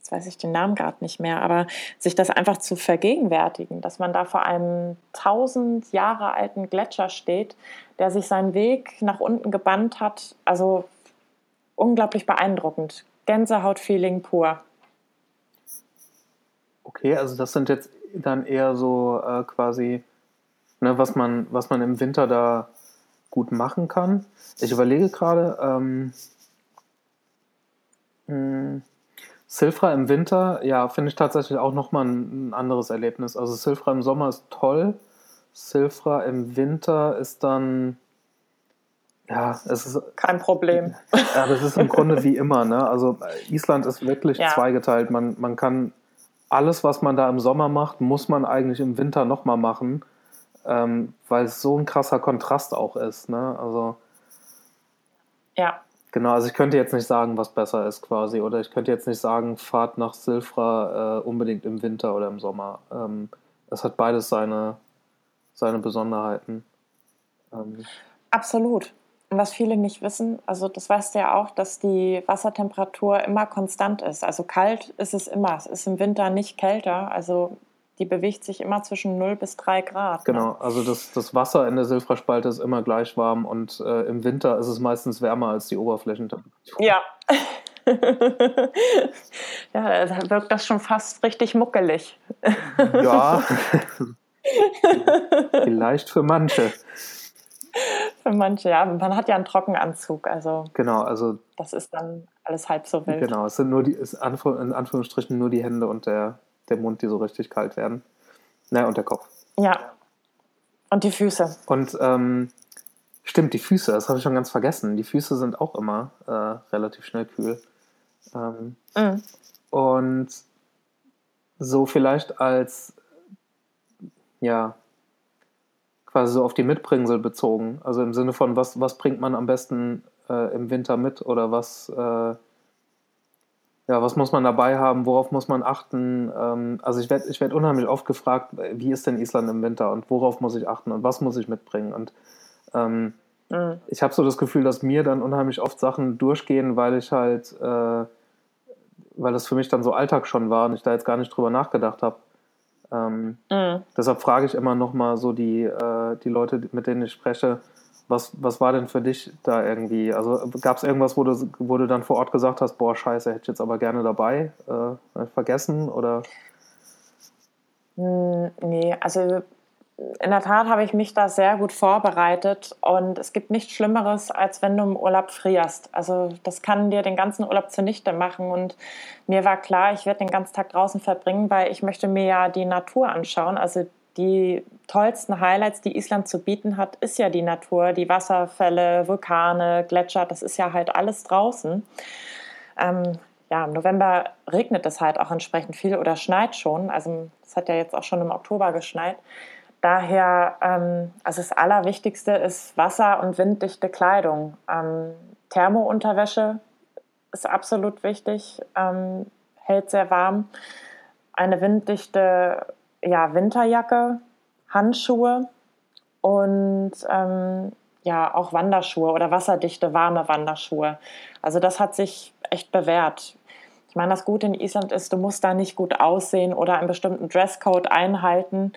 jetzt weiß ich den Namen gerade nicht mehr, aber sich das einfach zu vergegenwärtigen, dass man da vor einem tausend Jahre alten Gletscher steht, der sich seinen Weg nach unten gebannt hat, also unglaublich beeindruckend. Gänsehaut-Feeling pur. okay, also das sind jetzt dann eher so äh, quasi, ne, was man, was man im Winter da gut machen kann. Ich überlege gerade, ähm, mh, Silfra im Winter, ja, finde ich tatsächlich auch nochmal ein, ein anderes Erlebnis. Also Silfra im Sommer ist toll. Silfra im Winter ist dann, ja, es ist, Kein Problem. ja, das ist im Grunde wie immer, ne? Also Island ist wirklich Ja. zweigeteilt. Man, man kann alles, was man da im Sommer macht, muss man eigentlich im Winter nochmal machen, ähm, weil es so ein krasser Kontrast auch ist, ne? Also Ja, genau, also ich könnte jetzt nicht sagen, was besser ist quasi, oder ich könnte jetzt nicht sagen, fahrt nach Silfra äh, unbedingt im Winter oder im Sommer. Ähm, es hat beides seine, seine Besonderheiten. Ähm, Absolut. Und was viele nicht wissen, also das weißt du ja auch, dass die Wassertemperatur immer konstant ist. Also kalt ist es immer. Es ist im Winter nicht kälter. Also die bewegt sich immer zwischen 0 bis 3 Grad. Ne? Genau, also das, das Wasser in der Silfra-Spalte ist immer gleich warm und äh, im Winter ist es meistens wärmer als die Oberflächentemperatur. Ja. [laughs] ja, da wirkt das schon fast richtig muckelig. Ja, [laughs] vielleicht für manche. Für manche, ja. Man hat ja einen Trockenanzug. Also Genau, also das ist dann alles halb so wild. genau, es sind nur die, in Anführungsstrichen nur die Hände und der, der Mund, die so richtig kalt werden. Naja, und der Kopf. Ja. Und die Füße. Und ähm, stimmt, die Füße, das habe ich schon ganz vergessen. Die Füße sind auch immer äh, relativ schnell kühl. Ähm, Mhm. Und so vielleicht als, ja, quasi so auf die Mitbringsel bezogen. Also im Sinne von, was, was bringt man am besten äh, im Winter mit oder was, äh, ja, was muss man dabei haben, worauf muss man achten? Ähm, also ich werde ich werd unheimlich oft gefragt, wie ist denn Island im Winter und worauf muss ich achten und was muss ich mitbringen? Und ähm, Mhm. ich habe so das Gefühl, dass mir dann unheimlich oft Sachen durchgehen, weil ich halt, äh, weil das für mich dann so Alltag schon war und ich da jetzt gar nicht drüber nachgedacht habe. Ähm, Mhm. deshalb frage ich immer noch mal so die, äh, die Leute, mit denen ich spreche, was, was war denn für dich da irgendwie? Also gab es irgendwas, wo du, wo du dann vor Ort gesagt hast, boah, scheiße, hätte ich jetzt aber gerne dabei, äh, ich vergessen oder? Hm, Nee, also in der Tat habe ich mich da sehr gut vorbereitet und es gibt nichts Schlimmeres, als wenn du im Urlaub frierst. Also das kann dir den ganzen Urlaub zunichte machen und mir war klar, ich werde den ganzen Tag draußen verbringen, weil ich möchte mir ja die Natur anschauen, also die tollsten Highlights, die Island zu bieten hat, ist ja die Natur, die Wasserfälle, Vulkane, Gletscher, das ist ja halt alles draußen. Ähm, ja, im November regnet es halt auch entsprechend viel oder schneit schon. Also es hat ja jetzt auch schon im Oktober geschneit. Daher, ähm, also das Allerwichtigste ist Wasser- und winddichte Kleidung. Ähm, Thermounterwäsche ist absolut wichtig, ähm, hält sehr warm. Eine winddichte ja, Winterjacke, Handschuhe und ähm, ja, auch Wanderschuhe oder wasserdichte, warme Wanderschuhe. Also das hat sich echt bewährt. Ich meine, das Gute in Island ist, du musst da nicht gut aussehen oder einen bestimmten Dresscode einhalten.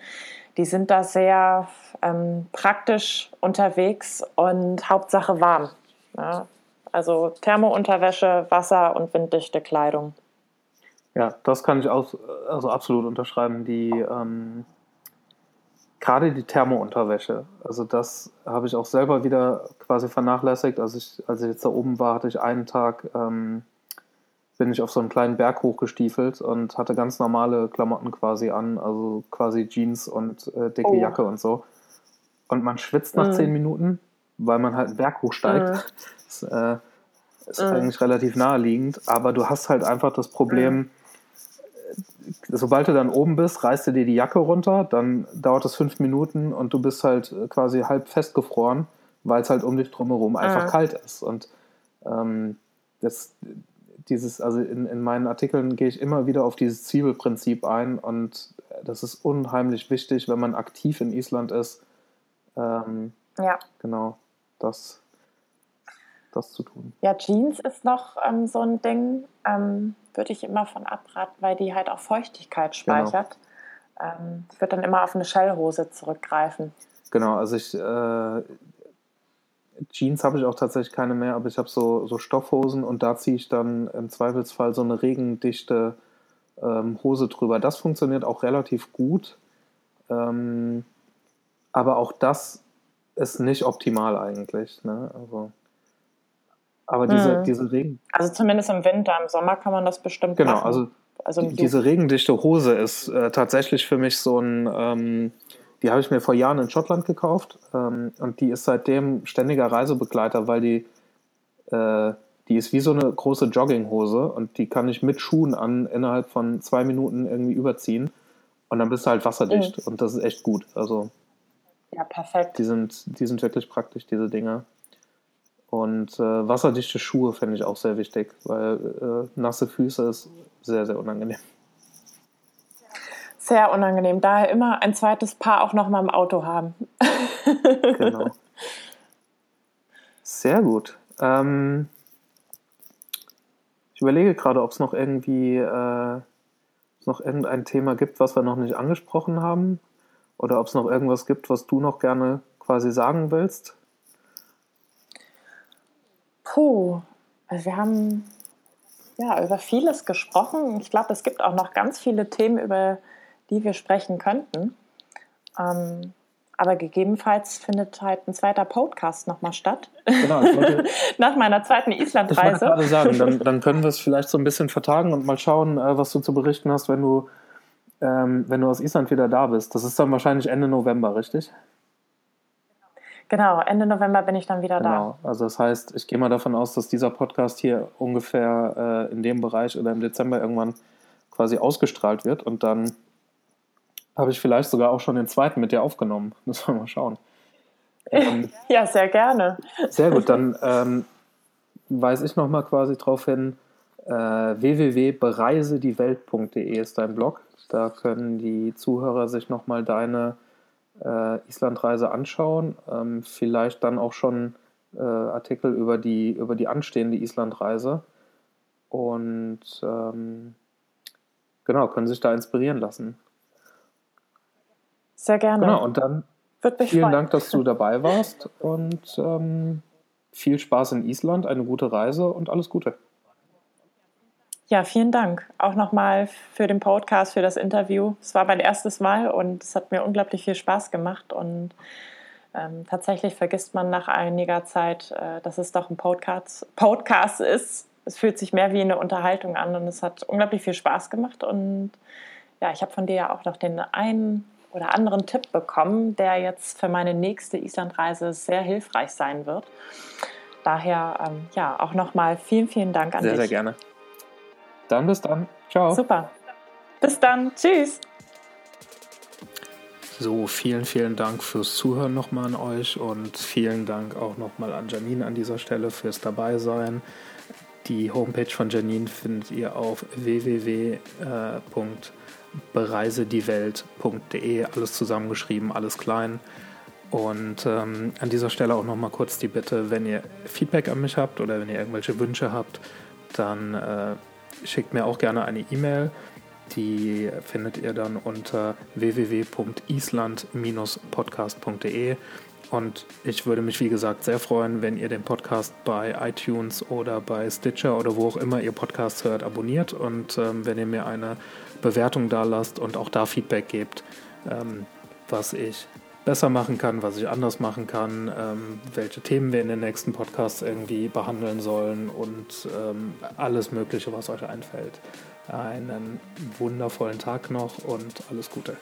Die sind da sehr ähm, praktisch unterwegs und Hauptsache warm. Ja, also Thermounterwäsche, Wasser und winddichte Kleidung. Ja, das kann ich auch also absolut unterschreiben. Die ähm, gerade die Thermounterwäsche, also das habe ich auch selber wieder quasi vernachlässigt. Als ich, als ich jetzt da oben war, hatte ich einen Tag, ähm, bin ich auf so einen kleinen Berg hochgestiefelt und hatte ganz normale Klamotten quasi an, also quasi Jeans und äh, dicke oh. Jacke und so. Und man schwitzt nach mm. zehn Minuten, weil man halt einen Berg hochsteigt. Mm. [laughs] Das äh, ist mm. eigentlich relativ naheliegend, aber du hast halt einfach das Problem, mm sobald du dann oben bist, reißt du dir die Jacke runter, dann dauert es fünf Minuten und du bist halt quasi halb festgefroren, weil es halt um dich drumherum einfach mhm. kalt ist. Und ähm, das, dieses, also in, in meinen Artikeln gehe ich immer wieder auf dieses Zwiebelprinzip ein und das ist unheimlich wichtig, wenn man aktiv in Island ist. Ähm, ja. Genau, das, das zu tun. Ja, Jeans ist noch ähm, so ein Ding. Ähm, würde ich immer von abraten, weil die halt auch Feuchtigkeit genau. speichert. Genau. Ähm, ich würde dann immer auf eine Shellhose zurückgreifen. Genau, also ich äh, Jeans habe ich auch tatsächlich keine mehr, aber ich habe so, so Stoffhosen und da ziehe ich dann im Zweifelsfall so eine regendichte ähm, Hose drüber. Das funktioniert auch relativ gut. Ähm, aber auch das ist nicht optimal eigentlich. Ne? Also aber diese, hm. diese Regen. Also zumindest im Winter, im Sommer kann man das bestimmt genau, machen. Also, also diese regendichte Hose ist äh, tatsächlich für mich so ein, ähm, die habe ich mir vor Jahren in Schottland gekauft ähm, und die ist seitdem ständiger Reisebegleiter, weil die, äh, die ist wie so eine große Jogginghose und die kann ich mit Schuhen an innerhalb von zwei Minuten irgendwie überziehen und dann bist du halt wasserdicht mhm. und das ist echt gut. Also ja, perfekt. Die sind, die sind wirklich praktisch, diese Dinger. Und äh, wasserdichte Schuhe finde ich auch sehr wichtig, weil äh, nasse Füße ist sehr, sehr unangenehm. Sehr unangenehm. Daher immer ein zweites Paar auch noch mal im Auto haben. [laughs] genau. Sehr gut. Ähm, ich überlege gerade, ob es noch irgendwie äh, noch irgendein Thema gibt, was wir noch nicht angesprochen haben. Oder ob es noch irgendwas gibt, was du noch gerne quasi sagen willst. Puh, also wir haben ja über vieles gesprochen. Ich glaube, es gibt auch noch ganz viele Themen, über die wir sprechen könnten. Ähm, aber gegebenenfalls findet halt ein zweiter Podcast nochmal statt. Genau, wollte, [laughs] Nach meiner zweiten Islandreise. Ich gerade sagen, dann, [laughs] dann, können wir es vielleicht so ein bisschen vertagen und mal schauen, äh, was du zu berichten hast, wenn du, ähm, wenn du aus Island wieder da bist. Das ist dann wahrscheinlich Ende November, richtig? Genau, Ende November bin ich dann wieder genau. da. Also das heißt, ich gehe mal davon aus, dass dieser Podcast hier ungefähr äh, in dem Bereich oder im Dezember irgendwann quasi ausgestrahlt wird und dann habe ich vielleicht sogar auch schon den zweiten mit dir aufgenommen. [laughs] Müssen wir mal schauen. Ähm, [laughs] ja, sehr gerne. Sehr gut, dann ähm, weise ich nochmal quasi darauf hin, äh, www.bereisedieWelt.de ist dein Blog. Da können die Zuhörer sich nochmal deine äh, Islandreise anschauen. Ähm, vielleicht dann auch schon äh, Artikel über die, über die anstehende Islandreise. Und ähm, genau, können sich da inspirieren lassen. Sehr gerne. Genau, und dann vielen freuen. Dank, dass du dabei warst und ähm, viel Spaß in Island, eine gute Reise und alles Gute. Ja, vielen Dank. Auch nochmal für den Podcast, für das Interview. Es war mein erstes Mal und es hat mir unglaublich viel Spaß gemacht. Und ähm, tatsächlich vergisst man nach einiger Zeit, äh, dass es doch ein Podcast, Podcast ist. Es fühlt sich mehr wie eine Unterhaltung an und es hat unglaublich viel Spaß gemacht. Und ja, ich habe von dir ja auch noch den einen oder anderen Tipp bekommen, der jetzt für meine nächste Islandreise sehr hilfreich sein wird. Daher ähm, ja auch nochmal vielen, vielen Dank an sehr, dich. Sehr, sehr gerne. Dann bis dann. Ciao. Super. Bis dann. Tschüss. So, vielen, vielen Dank fürs Zuhören nochmal an euch und vielen Dank auch nochmal an Janine an dieser Stelle fürs Dabeisein. Die Homepage von Janine findet ihr auf www.bereisedieWelt.de. Alles zusammengeschrieben, alles klein. Und ähm, an dieser Stelle auch nochmal kurz die Bitte, wenn ihr Feedback an mich habt oder wenn ihr irgendwelche Wünsche habt, dann äh, schickt mir auch gerne eine E-Mail. Die findet ihr dann unter www.island-podcast.de. Und ich würde mich, wie gesagt, sehr freuen, wenn ihr den Podcast bei iTunes oder bei Stitcher oder wo auch immer ihr Podcasts hört, abonniert und ähm, wenn ihr mir eine Bewertung da lasst und auch da Feedback gebt, ähm, was ich besser machen kann, was ich anders machen kann, ähm, welche Themen wir in den nächsten Podcasts irgendwie behandeln sollen und ähm, alles Mögliche, was euch einfällt. Einen wundervollen Tag noch und alles Gute.